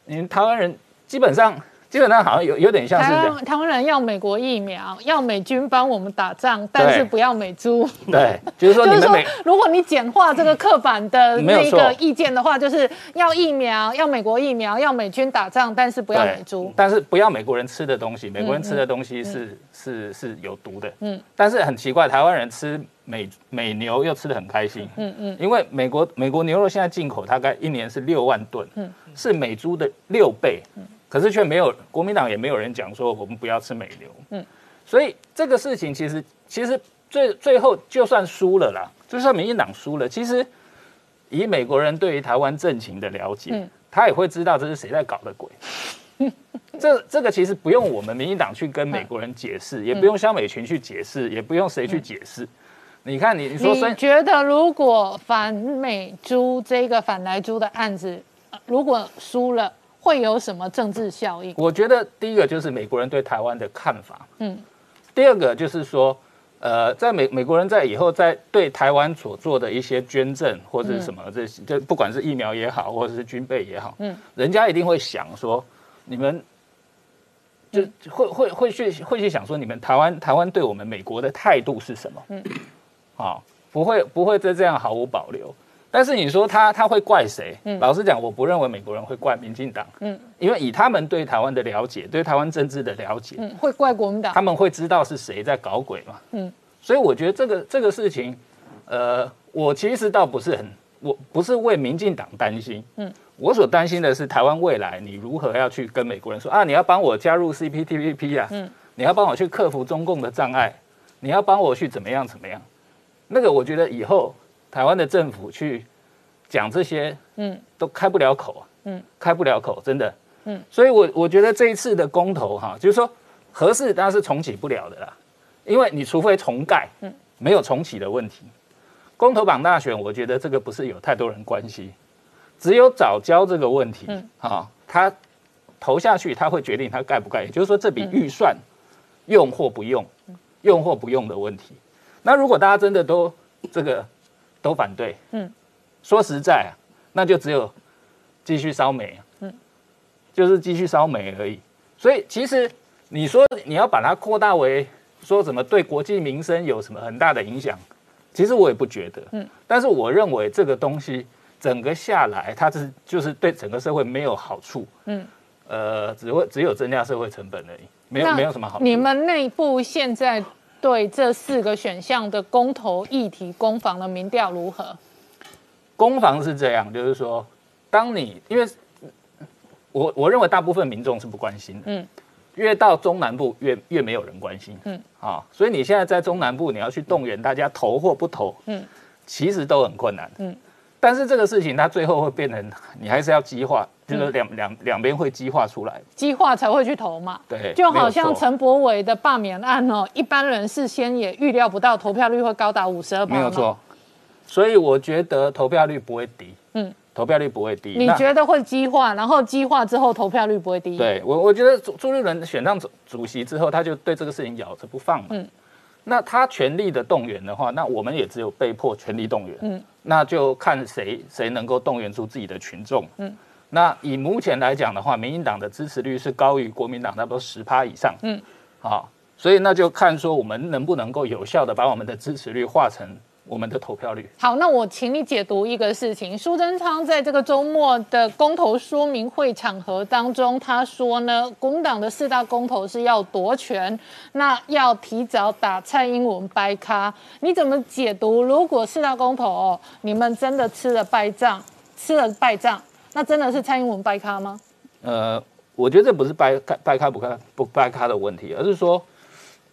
你台湾人基本上。基本上好像有有点像是台湾台湾人要美国疫苗，要美军帮我们打仗，但是不要美猪。对，就是说，就是说，如果你简化这个刻板的那个意见的话，就是要疫苗，要美国疫苗，要美军打仗，但是不要美猪，但是不要美国人吃的东西。美国人吃的东西是是是有毒的。嗯，但是很奇怪，台湾人吃美美牛又吃的很开心。嗯嗯，因为美国美国牛肉现在进口大概一年是六万吨，嗯，是美猪的六倍。嗯。可是却没有国民党也没有人讲说我们不要吃美牛，嗯，所以这个事情其实其实最最后就算输了啦，就算民进党输了，其实以美国人对于台湾政情的了解，他也会知道这是谁在搞的鬼。这这个其实不用我们民进党去跟美国人解释，也不用肖美群去解释，也不用谁去解释。你看你你说，你觉得如果反美猪这个反来猪的案子，如果输了？会有什么政治效应？我觉得第一个就是美国人对台湾的看法，嗯，第二个就是说，呃，在美美国人在以后在对台湾所做的一些捐赠或者什么这些，就不管是疫苗也好，或者是军备也好，嗯，人家一定会想说，你们就会会会去会去想说，你们台湾台湾对我们美国的态度是什么？嗯，好，不会不会再这样毫无保留。但是你说他他会怪谁？老实讲，我不认为美国人会怪民进党。嗯，因为以他们对台湾的了解，对台湾政治的了解，嗯，会怪国民党。他们会知道是谁在搞鬼嘛？嗯，所以我觉得这个这个事情，呃，我其实倒不是很，我不是为民进党担心。嗯，我所担心的是台湾未来你如何要去跟美国人说啊，你要帮我加入 CPTPP 啊，嗯，你要帮我去克服中共的障碍，你要帮我去怎么样怎么样？那个我觉得以后。台湾的政府去讲这些，嗯，都开不了口啊，嗯，开不了口，真的，嗯，所以我我觉得这一次的公投哈，就是说合适当然是重启不了的啦，因为你除非重盖，嗯，没有重启的问题。公投榜大选，我觉得这个不是有太多人关心，只有早交这个问题，嗯，啊，他投下去，他会决定他盖不盖，也就是说这笔预算用或不用，用或不用的问题。那如果大家真的都这个。都反对，嗯，说实在啊，那就只有继续烧煤，嗯，就是继续烧煤而已。所以其实你说你要把它扩大为说什么对国际民生有什么很大的影响，其实我也不觉得，嗯。但是我认为这个东西整个下来，它是就是对整个社会没有好处，嗯，呃，只会只有增加社会成本而已，没有没有什么好。你们内部现在？对这四个选项的公投议题，攻防的民调如何？攻防是这样，就是说，当你因为，我我认为大部分民众是不关心的，嗯，越到中南部越越没有人关心，嗯，啊，所以你现在在中南部，你要去动员大家投或不投，嗯，其实都很困难，嗯。但是这个事情它最后会变成，你还是要激化，就是两两两边会激化出来，激化才会去投嘛。对，就好像陈柏伟的罢免案哦，一般人事先也预料不到投票率会高达五十二。没有错，所以我觉得投票率不会低。嗯，投票率不会低。你觉得会激化，然后激化之后投票率不会低？对我，我觉得朱朱立伦选上主主席之后，他就对这个事情咬着不放嘛。嗯。那他全力的动员的话，那我们也只有被迫全力动员。嗯，那就看谁谁能够动员出自己的群众。嗯，那以目前来讲的话，民进党的支持率是高于国民党差不多十趴以上。嗯，好，所以那就看说我们能不能够有效的把我们的支持率化成。我们的投票率好，那我请你解读一个事情。苏贞昌在这个周末的公投说明会场合当中，他说呢，国民党的四大公投是要夺权，那要提早打蔡英文掰咖。你怎么解读？如果四大公投哦，你们真的吃了败仗，吃了败仗，那真的是蔡英文掰咖吗？呃，我觉得这不是掰掰咖不开不掰咖的问题，而是说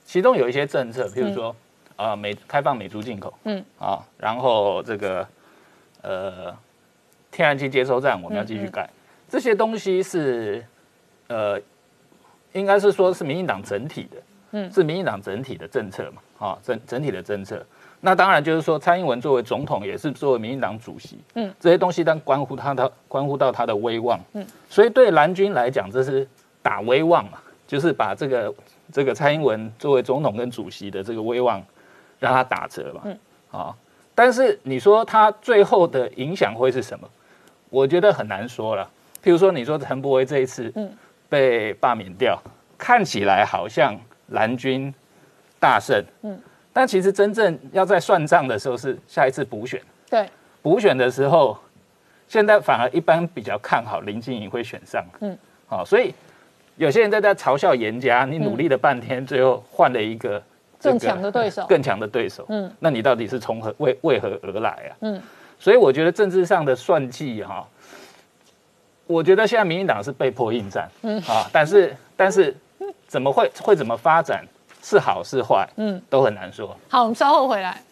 其中有一些政策，譬如说。啊，美开放美猪进口，嗯，啊，然后这个呃，天然气接收站我们要继续盖，这些东西是呃，应该是说是民进党整体的，嗯，是民进党整体的政策嘛，啊，整整体的政策。那当然就是说，蔡英文作为总统，也是作为民进党主席，嗯，这些东西但关乎他的关乎到他的威望，嗯，所以对蓝军来讲，这是打威望嘛，就是把这个这个蔡英文作为总统跟主席的这个威望让他打折嘛。嗯。啊，但是你说他最后的影响会是什么？我觉得很难说了。譬如说，你说陈柏威这一次嗯被罢免掉，看起来好像蓝军大胜。嗯。但其实真正要在算账的时候是下一次补选。对。补选的时候，现在反而一般比较看好林静怡会选上。嗯。好，所以有些人在在嘲笑严家，你努力了半天，最后换了一个更强的对手。更强的对手。嗯。那你到底是从何为为何而来啊？嗯。所以我觉得政治上的算计哈，我觉得现在民进党是被迫应战。嗯。啊，但是但是怎么会会怎么发展？是好是坏，嗯，都很难说。好，我们稍后回来。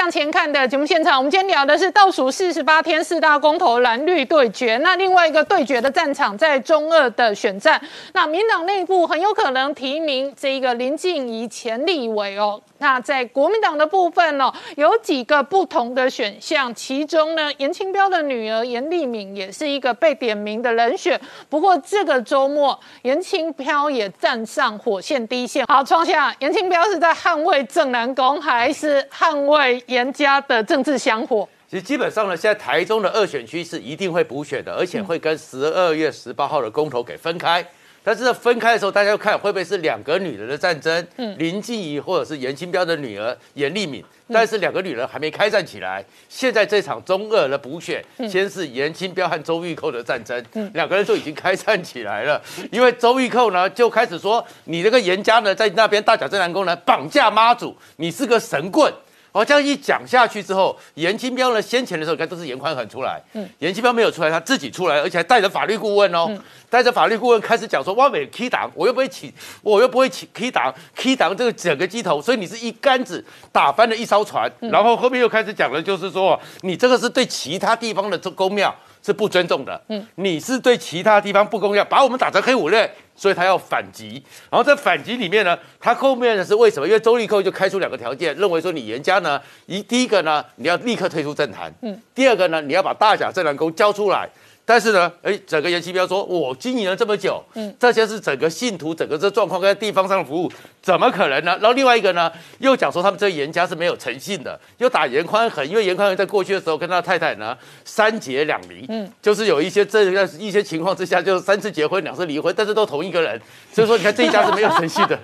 向前看的节目现场，我们今天聊的是倒数四十八天四大公投蓝绿对决。那另外一个对决的战场在中二的选战。那民党内部很有可能提名这一个林静怡前立委哦。那在国民党的部分哦，有几个不同的选项，其中呢，严清标的女儿严丽敏也是一个被点名的人选。不过这个周末，严清标也站上火线第一线。好，创下严清标是在捍卫正南宫，还是捍卫？严家的政治香火，其实基本上呢，现在台中的二选区是一定会补选的，而且会跟十二月十八号的公投给分开。但是分开的时候，大家要看会不会是两个女人的战争，嗯林静怡或者是严清标的女儿严丽敏。但是两个女人还没开战起来，现在这场中二的补选，先是严清标和周玉蔻的战争，两个人就已经开战起来了。因为周玉蔻呢就开始说，你这个严家呢在那边大甲镇南宫呢绑架妈祖，你是个神棍。哦，这样一讲下去之后，严金彪呢，先前的时候，你看都是严宽很出来，嗯，严金彪没有出来，他自己出来，而且还带着法律顾问哦，带着法律顾问开始讲说，哇美 K 党，我又不会起，我又不会起 K 党，K 党这个整个机头，所以你是一竿子打翻了一艘船，然后后面又开始讲了就是说，你这个是对其他地方的这公庙。是不尊重的，嗯，你是对其他地方不公要，把我们打成黑五类，所以他要反击。然后在反击里面呢，他后面呢是为什么？因为周立扣就开出两个条件，认为说你严家呢，一第一个呢，你要立刻退出政坛，嗯，第二个呢，你要把大甲镇南宫交出来。但是呢，哎，整个严清标说，我经营了这么久，嗯，这些是整个信徒整个这状况跟地方上的服务，怎么可能呢？然后另外一个呢，又讲说他们这严家是没有诚信的，又打严宽恒，因为严宽恒在过去的时候跟他太太呢三结两离，嗯，就是有一些这样一些情况之下，就三次结婚两次离婚，但是都同一个人，所以说你看这一家是没有诚信的，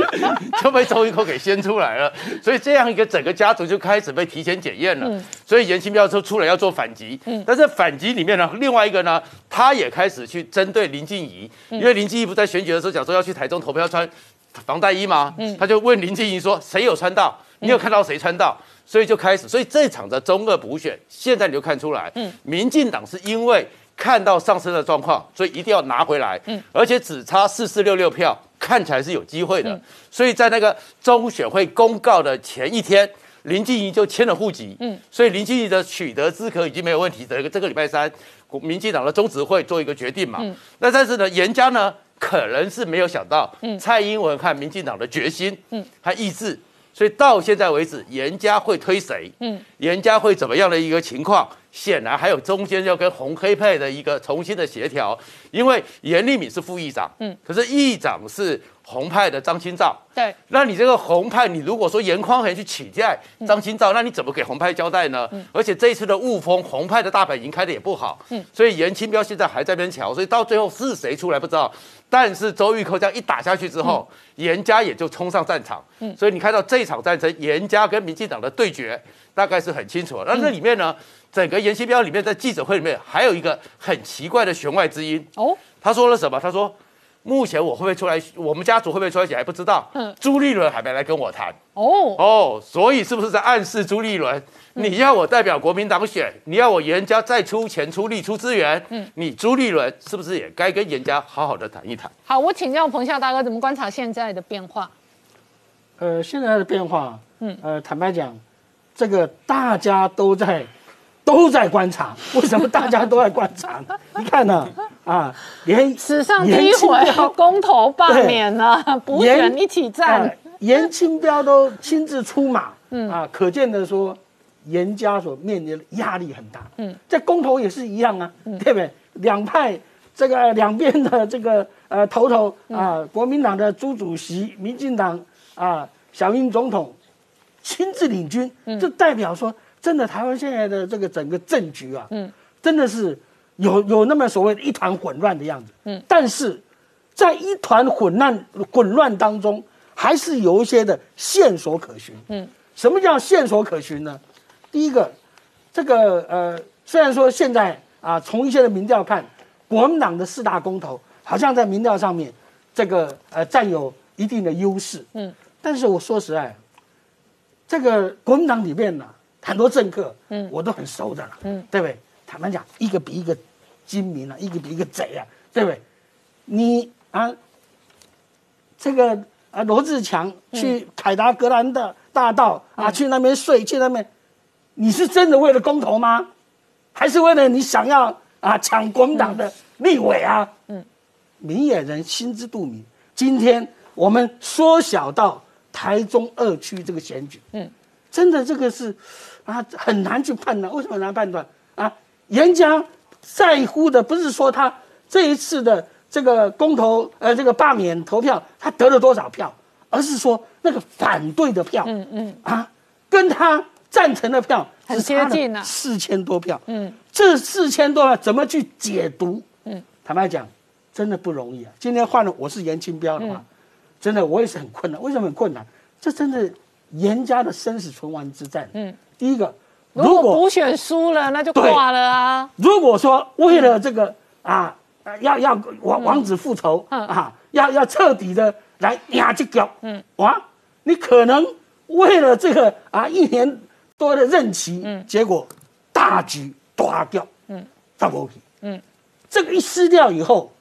就被周一蔻给掀出来了，所以这样一个整个家族就开始被提前检验了，所以严清标说出来要做反击，嗯，但是反击里面呢，另外。另外一个呢，他也开始去针对林静怡，因为林静怡不在选举的时候讲说要去台中投票穿防弹衣吗？嗯，他就问林静怡说谁有穿到？你有看到谁穿到？所以就开始，所以这场的中二补选，现在你就看出来，嗯，民进党是因为看到上升的状况，所以一定要拿回来，嗯，而且只差四四六六票，看起来是有机会的，所以在那个中选会公告的前一天。林静怡就签了户籍，嗯，所以林静怡的取得资格已经没有问题。这个这个礼拜三，民进党的中执会做一个决定嘛，嗯，那但是呢，严家呢可能是没有想到，嗯，蔡英文和民进党的决心，嗯，和意志，所以到现在为止，严家会推谁，嗯，严家会怎么样的一个情况，显然还有中间要跟红黑派的一个重新的协调，因为严立敏是副议长，嗯，可是议长是。红派的张清照，对，那你这个红派，你如果说严匡衡去取代张清照，那你怎么给红派交代呢？而且这一次的雾峰，红派的大本营开的也不好，嗯，所以严清标现在还在边瞧，所以到最后是谁出来不知道。但是周玉蔻这样一打下去之后，严家也就冲上战场，嗯，所以你看到这场战争，严家跟民进党的对决大概是很清楚。那这里面呢，整个严西彪里面在记者会里面还有一个很奇怪的弦外之音哦，他说了什么？他说。目前我会不会出来？我们家族会不会出来写还不知道。嗯，朱立伦还没来跟我谈。哦哦，所以是不是在暗示朱立伦？你要我代表国民党选，你要我严家再出钱出力出资源。嗯，你朱立伦是不是也该跟严家好好的谈一谈？好，我请教彭夏大哥，怎么观察现在的变化？呃，现在的变化，嗯，呃，坦白讲，这个大家都在。都在观察，为什么大家都在观察？你看呢？啊，连史上第一回公投罢免了，补选一起战。严清标都亲自出马，嗯啊，可见的说，严家所面临的压力很大。嗯，在公投也是一样啊，对不对？两派这个两边的这个呃头头啊，国民党的朱主席，民进党啊小英总统亲自领军，这代表说，真的台湾现在的这个整个政局啊，嗯，真的是有有那么所谓的一团混乱的样子。嗯，但是在一团混乱混乱当中，还是有一些的线索可循。嗯，什么叫线索可循呢？第一个，这个呃，虽然说现在啊，从一些的民调看，国民党的四大公投好像在民调上面，这个呃占有一定的优势。嗯，但是我说实在，这个国民党里面呢，很多政客，嗯，我都很熟的了，嗯，对不对？坦白讲，一个比一个精明啊，一个比一个贼啊，对不对？你啊，这个啊，罗志强去凯达格兰的大道啊，去那边睡，去那边，你是真的为了公投吗？还是为了你想要啊抢国民党的立委啊？嗯，明眼人心知肚明。今天我们缩小到台中二区这个选举，嗯，真的这个是啊很难去判断。为什么难判断啊？严家在乎的不是说他这一次的。这个公投，呃，这个罢免投票，他得了多少票？而是说那个反对的票，嗯嗯啊，跟他赞成的票很接近啊，四千多票，嗯，这四千多票怎么去解读？嗯，坦白讲，真的不容易啊。今天换了我是严清标的话，真的我也是很困难。为什么很困难？这真的严家的生死存亡之战。嗯，第一个，如果补选输了，那就挂了啊。如果说为了这个啊。要要王王子复仇啊！要要彻底的来压这脚，嗯，哇！你可能为了这个啊一年多的任期，嗯，结果大局大掉，嗯，大不起，嗯，这个一撕掉以后，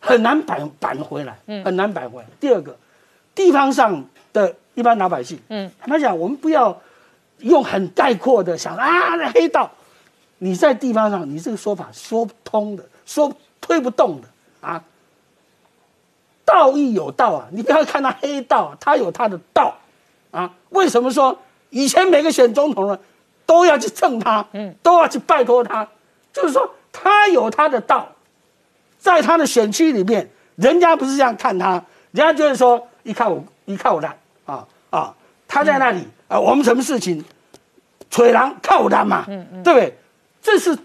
很难扳扳回来，嗯，很难扳回来。第二个，地方上的一般老百姓，嗯，他讲我们不要用很概括的想啊，那黑道，你在地方上，你这个说法说不通的，说。推不动的啊，道义有道啊，你不要看他黑道，他有他的道啊。为什么说以前每个选总统呢，都要去蹭他，嗯，都要去拜托他，就是说他有他的道，在他的选区里面，人家不是这样看他，人家就是说一看我一看我的啊啊，他在那里啊，我们什么事情，吹狼靠他嘛，嗯嗯，对不对？这是。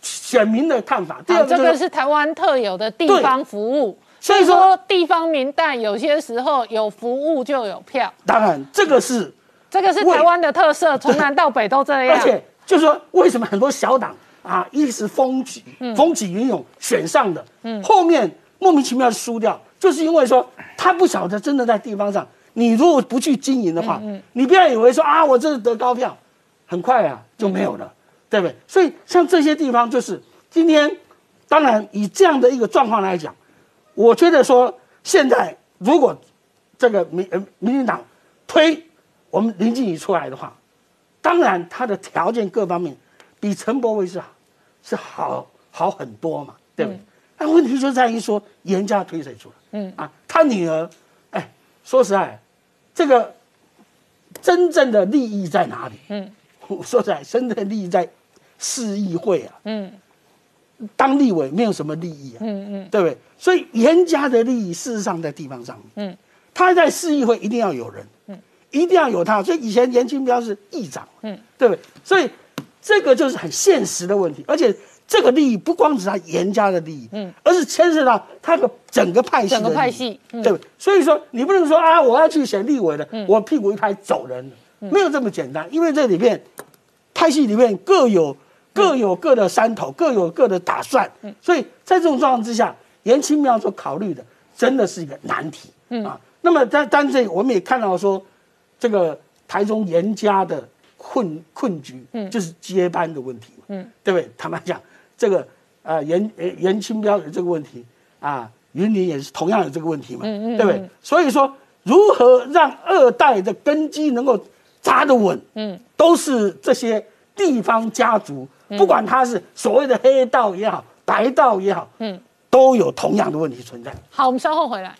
选民的看法，第二这个是台湾特有的地方服务，所以说地方民代有些时候有服务就有票。当然，这个是这个是台湾的特色，从南到北都这样。而且就是说，为什么很多小党啊一时风起风起云涌选上的，嗯，后面莫名其妙输掉，就是因为说他不晓得真的在地方上，你如果不去经营的话，嗯，你不要以为说啊我这是得高票，很快啊就没有了。对不对？所以像这些地方，就是今天，当然以这样的一个状况来讲，我觉得说，现在如果这个民呃民进党推我们林静怡出来的话，当然他的条件各方面比陈柏惟是是好好很多嘛，对不对？那问题就在于说严家推谁出来？嗯啊，他女儿，哎，说实在，这个真正的利益在哪里？嗯，说实在，真正的利益在。市议会啊，嗯，当立委没有什么利益啊，嗯嗯，对不对？所以严家的利益事实上在地方上，嗯，他在市议会一定要有人，嗯，一定要有他。所以以前严清标是议长，嗯，对不对？所以这个就是很现实的问题，而且这个利益不光是他严家的利益，嗯，而是牵涉到他的整个派系，整个派系，对不对？所以说你不能说啊，我要去选立委的，我屁股一拍走人了，没有这么简单，因为这里面派系里面各有。各有各的山头，各有各的打算，所以在这种状况之下，严清妙所考虑的真的是一个难题。啊。那么，但但是我们也看到说，这个台中严家的困困局，就是接班的问题嘛，嗯，对不对？坦白讲，这个呃严严清标有这个问题啊，云林也是同样有这个问题嘛，嗯嗯，对不对？所以说，如何让二代的根基能够扎得稳，嗯，都是这些地方家族。不管他是所谓的黑道也好，白道也好，嗯，都有同样的问题存在。好，我们稍后回来。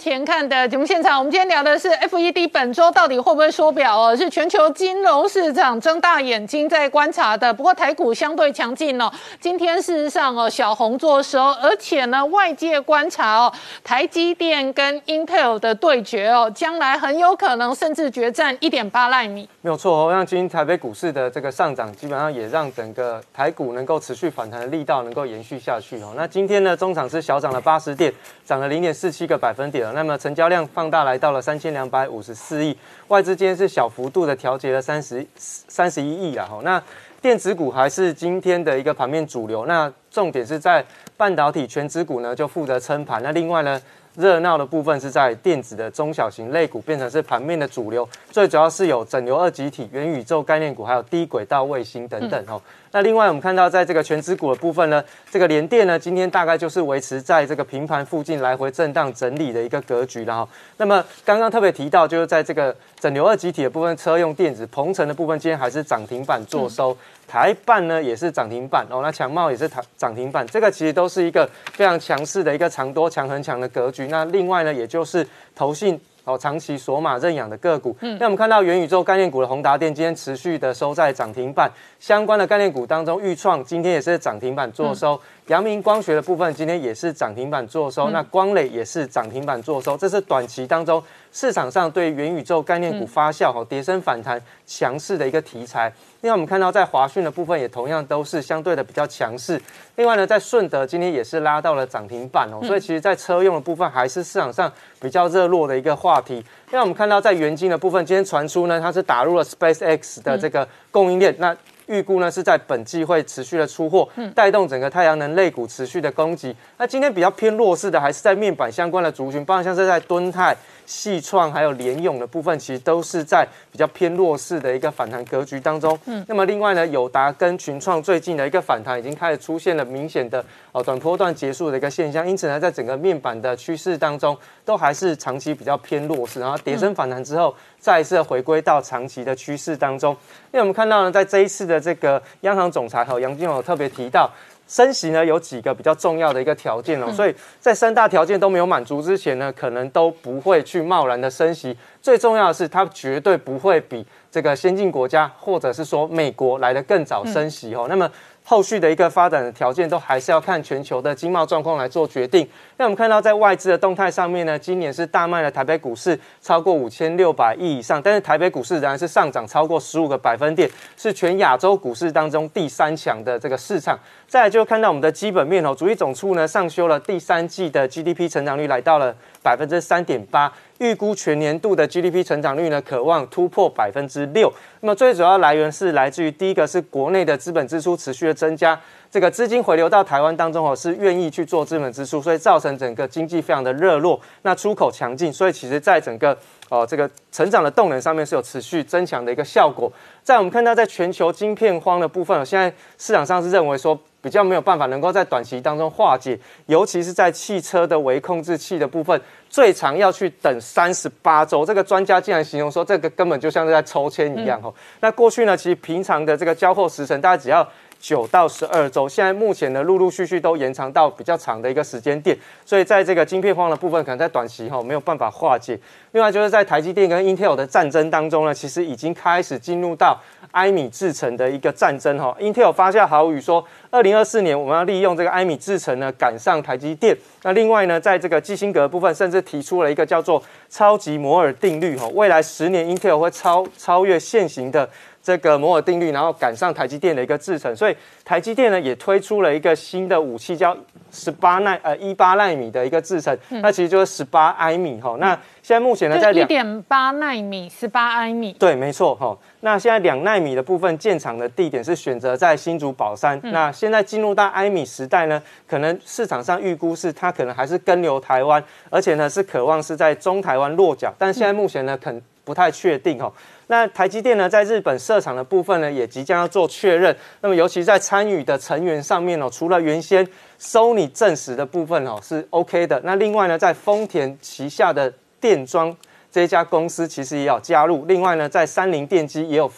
前看的节目现场，我们今天聊的是 FED 本周到底会不会缩表哦？是全球金融市场睁大眼睛在观察的。不过台股相对强劲哦，今天事实上哦小红做收，而且呢外界观察哦台积电跟 Intel 的对决哦，将来很有可能甚至决战一点八纳米。没有错哦，让今天台北股市的这个上涨，基本上也让整个台股能够持续反弹的力道能够延续下去哦。那今天呢，中场是小涨了八十点，涨了零点四七个百分点那么成交量放大来到了三千两百五十四亿，外资今天是小幅度的调节了三十三十一亿啊。哈，那电子股还是今天的一个盘面主流。那重点是在半导体全指股呢，就负责撑盘。那另外呢？热闹的部分是在电子的中小型类股变成是盘面的主流，最主要是有整流二极体、元宇宙概念股，还有低轨道卫星等等哦。那另外我们看到，在这个全指股的部分呢，这个联电呢，今天大概就是维持在这个平盘附近来回震荡整理的一个格局然后，那么刚刚特别提到，就是在这个整流二极体的部分，车用电子、鹏程的部分，今天还是涨停板做收。台办呢也是涨停板哦，那强茂也是涨涨停板，这个其实都是一个非常强势的一个长多强很强的格局。那另外呢，也就是投信哦长期索马认养的个股。嗯，那我们看到元宇宙概念股的宏达电今天持续的收在涨停板，相关的概念股当中，裕创今天也是涨停板做收。阳明光学的部分今天也是涨停板做收，那光磊也是涨停板做收，这是短期当中市场上对元宇宙概念股发酵哦跌升反弹强势的一个题材。另外，我们看到在华讯的部分也同样都是相对的比较强势。另外呢，在顺德今天也是拉到了涨停板哦，所以其实，在车用的部分还是市场上比较热络的一个话题。另外，我们看到在元晶的部分，今天传出呢，它是打入了 SpaceX 的这个供应链，那预估呢是在本季会持续的出货，带动整个太阳能类股持续的攻击。那今天比较偏弱势的还是在面板相关的族群，包括像是在敦泰。细创还有联咏的部分，其实都是在比较偏弱势的一个反弹格局当中。嗯，那么另外呢，友达跟群创最近的一个反弹，已经开始出现了明显的哦短波段结束的一个现象。因此呢，在整个面板的趋势当中，都还是长期比较偏弱势。然后跌升反弹之后，再一次回归到长期的趋势当中。因为我们看到呢，在这一次的这个央行总裁和杨金龙特别提到。升息呢有几个比较重要的一个条件哦，所以在三大条件都没有满足之前呢，可能都不会去贸然的升息。最重要的是，它绝对不会比这个先进国家或者是说美国来的更早升息哦。那么。后续的一个发展的条件都还是要看全球的经贸状况来做决定。那我们看到在外资的动态上面呢，今年是大卖了台北股市超过五千六百亿以上，但是台北股市仍然是上涨超过十五个百分点，是全亚洲股市当中第三强的这个市场。再来就看到我们的基本面哦，主义总处呢上修了第三季的 GDP 成长率来到了百分之三点八。预估全年度的 GDP 成长率呢，渴望突破百分之六。那么最主要来源是来自于第一个是国内的资本支出持续的增加，这个资金回流到台湾当中哦，是愿意去做资本支出，所以造成整个经济非常的热络。那出口强劲，所以其实在整个哦这个成长的动能上面是有持续增强的一个效果。在我们看到在全球晶片荒的部分，现在市场上是认为说。比较没有办法能够在短期当中化解，尤其是在汽车的微控制器的部分，最长要去等三十八周。这个专家竟然形容说，这个根本就像是在抽签一样哦。那过去呢，其实平常的这个交货时辰，大家只要九到十二周，现在目前呢，陆陆续续都延长到比较长的一个时间点。所以在这个晶片荒的部分，可能在短期哈没有办法化解。另外就是在台积电跟 Intel 的战争当中呢，其实已经开始进入到。埃米制成的一个战争哈，Intel 发下豪语说，二零二四年我们要利用这个埃米制成呢赶上台积电。那另外呢，在这个基辛格部分，甚至提出了一个叫做超级摩尔定律哈，未来十年 Intel 会超超越现行的这个摩尔定律，然后赶上台积电的一个制程。所以台积电呢也推出了一个新的武器，叫十八奈呃一八纳米的一个制程，那其实就是十八埃米哈。那现在目前呢在一点八纳米，十八埃米。对，没错哈。那现在两纳米的部分建厂的地点是选择在新竹宝山。那现在进入到埃米时代呢，可能市场上预估是它可能还是跟流台湾，而且呢是渴望是在中台湾落脚。但现在目前呢，肯不太确定哦。那台积电呢，在日本设厂的部分呢，也即将要做确认。那么尤其在参与的成员上面哦，除了原先 Sony 证实的部分哦是 OK 的，那另外呢，在丰田旗下的电装。这一家公司其实也有加入。另外呢，在三菱电机也有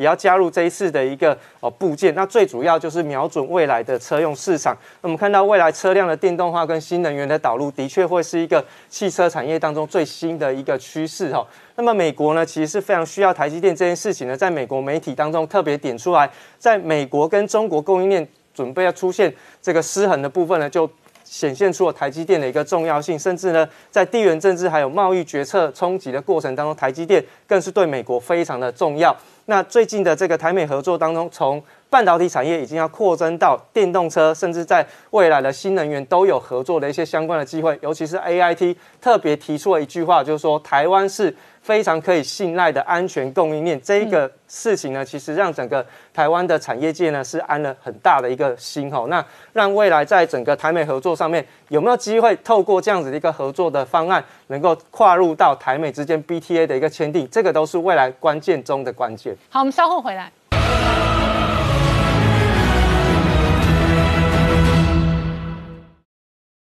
也要加入这一次的一个哦部件。那最主要就是瞄准未来的车用市场。那我们看到未来车辆的电动化跟新能源的导入，的确会是一个汽车产业当中最新的一个趋势哈。那么美国呢，其实是非常需要台积电这件事情呢，在美国媒体当中特别点出来，在美国跟中国供应链准备要出现这个失衡的部分呢，就。显现出了台积电的一个重要性，甚至呢，在地缘政治还有贸易决策冲击的过程当中，台积电更是对美国非常的重要。那最近的这个台美合作当中，从半导体产业已经要扩增到电动车，甚至在未来的新能源都有合作的一些相关的机会。尤其是 A I T 特别提出了一句话，就是说台湾是。非常可以信赖的安全供应链，这一个事情呢，其实让整个台湾的产业界呢是安了很大的一个心吼。那让未来在整个台美合作上面有没有机会透过这样子的一个合作的方案，能够跨入到台美之间 BTA 的一个签订，这个都是未来关键中的关键。好，我们稍后回来。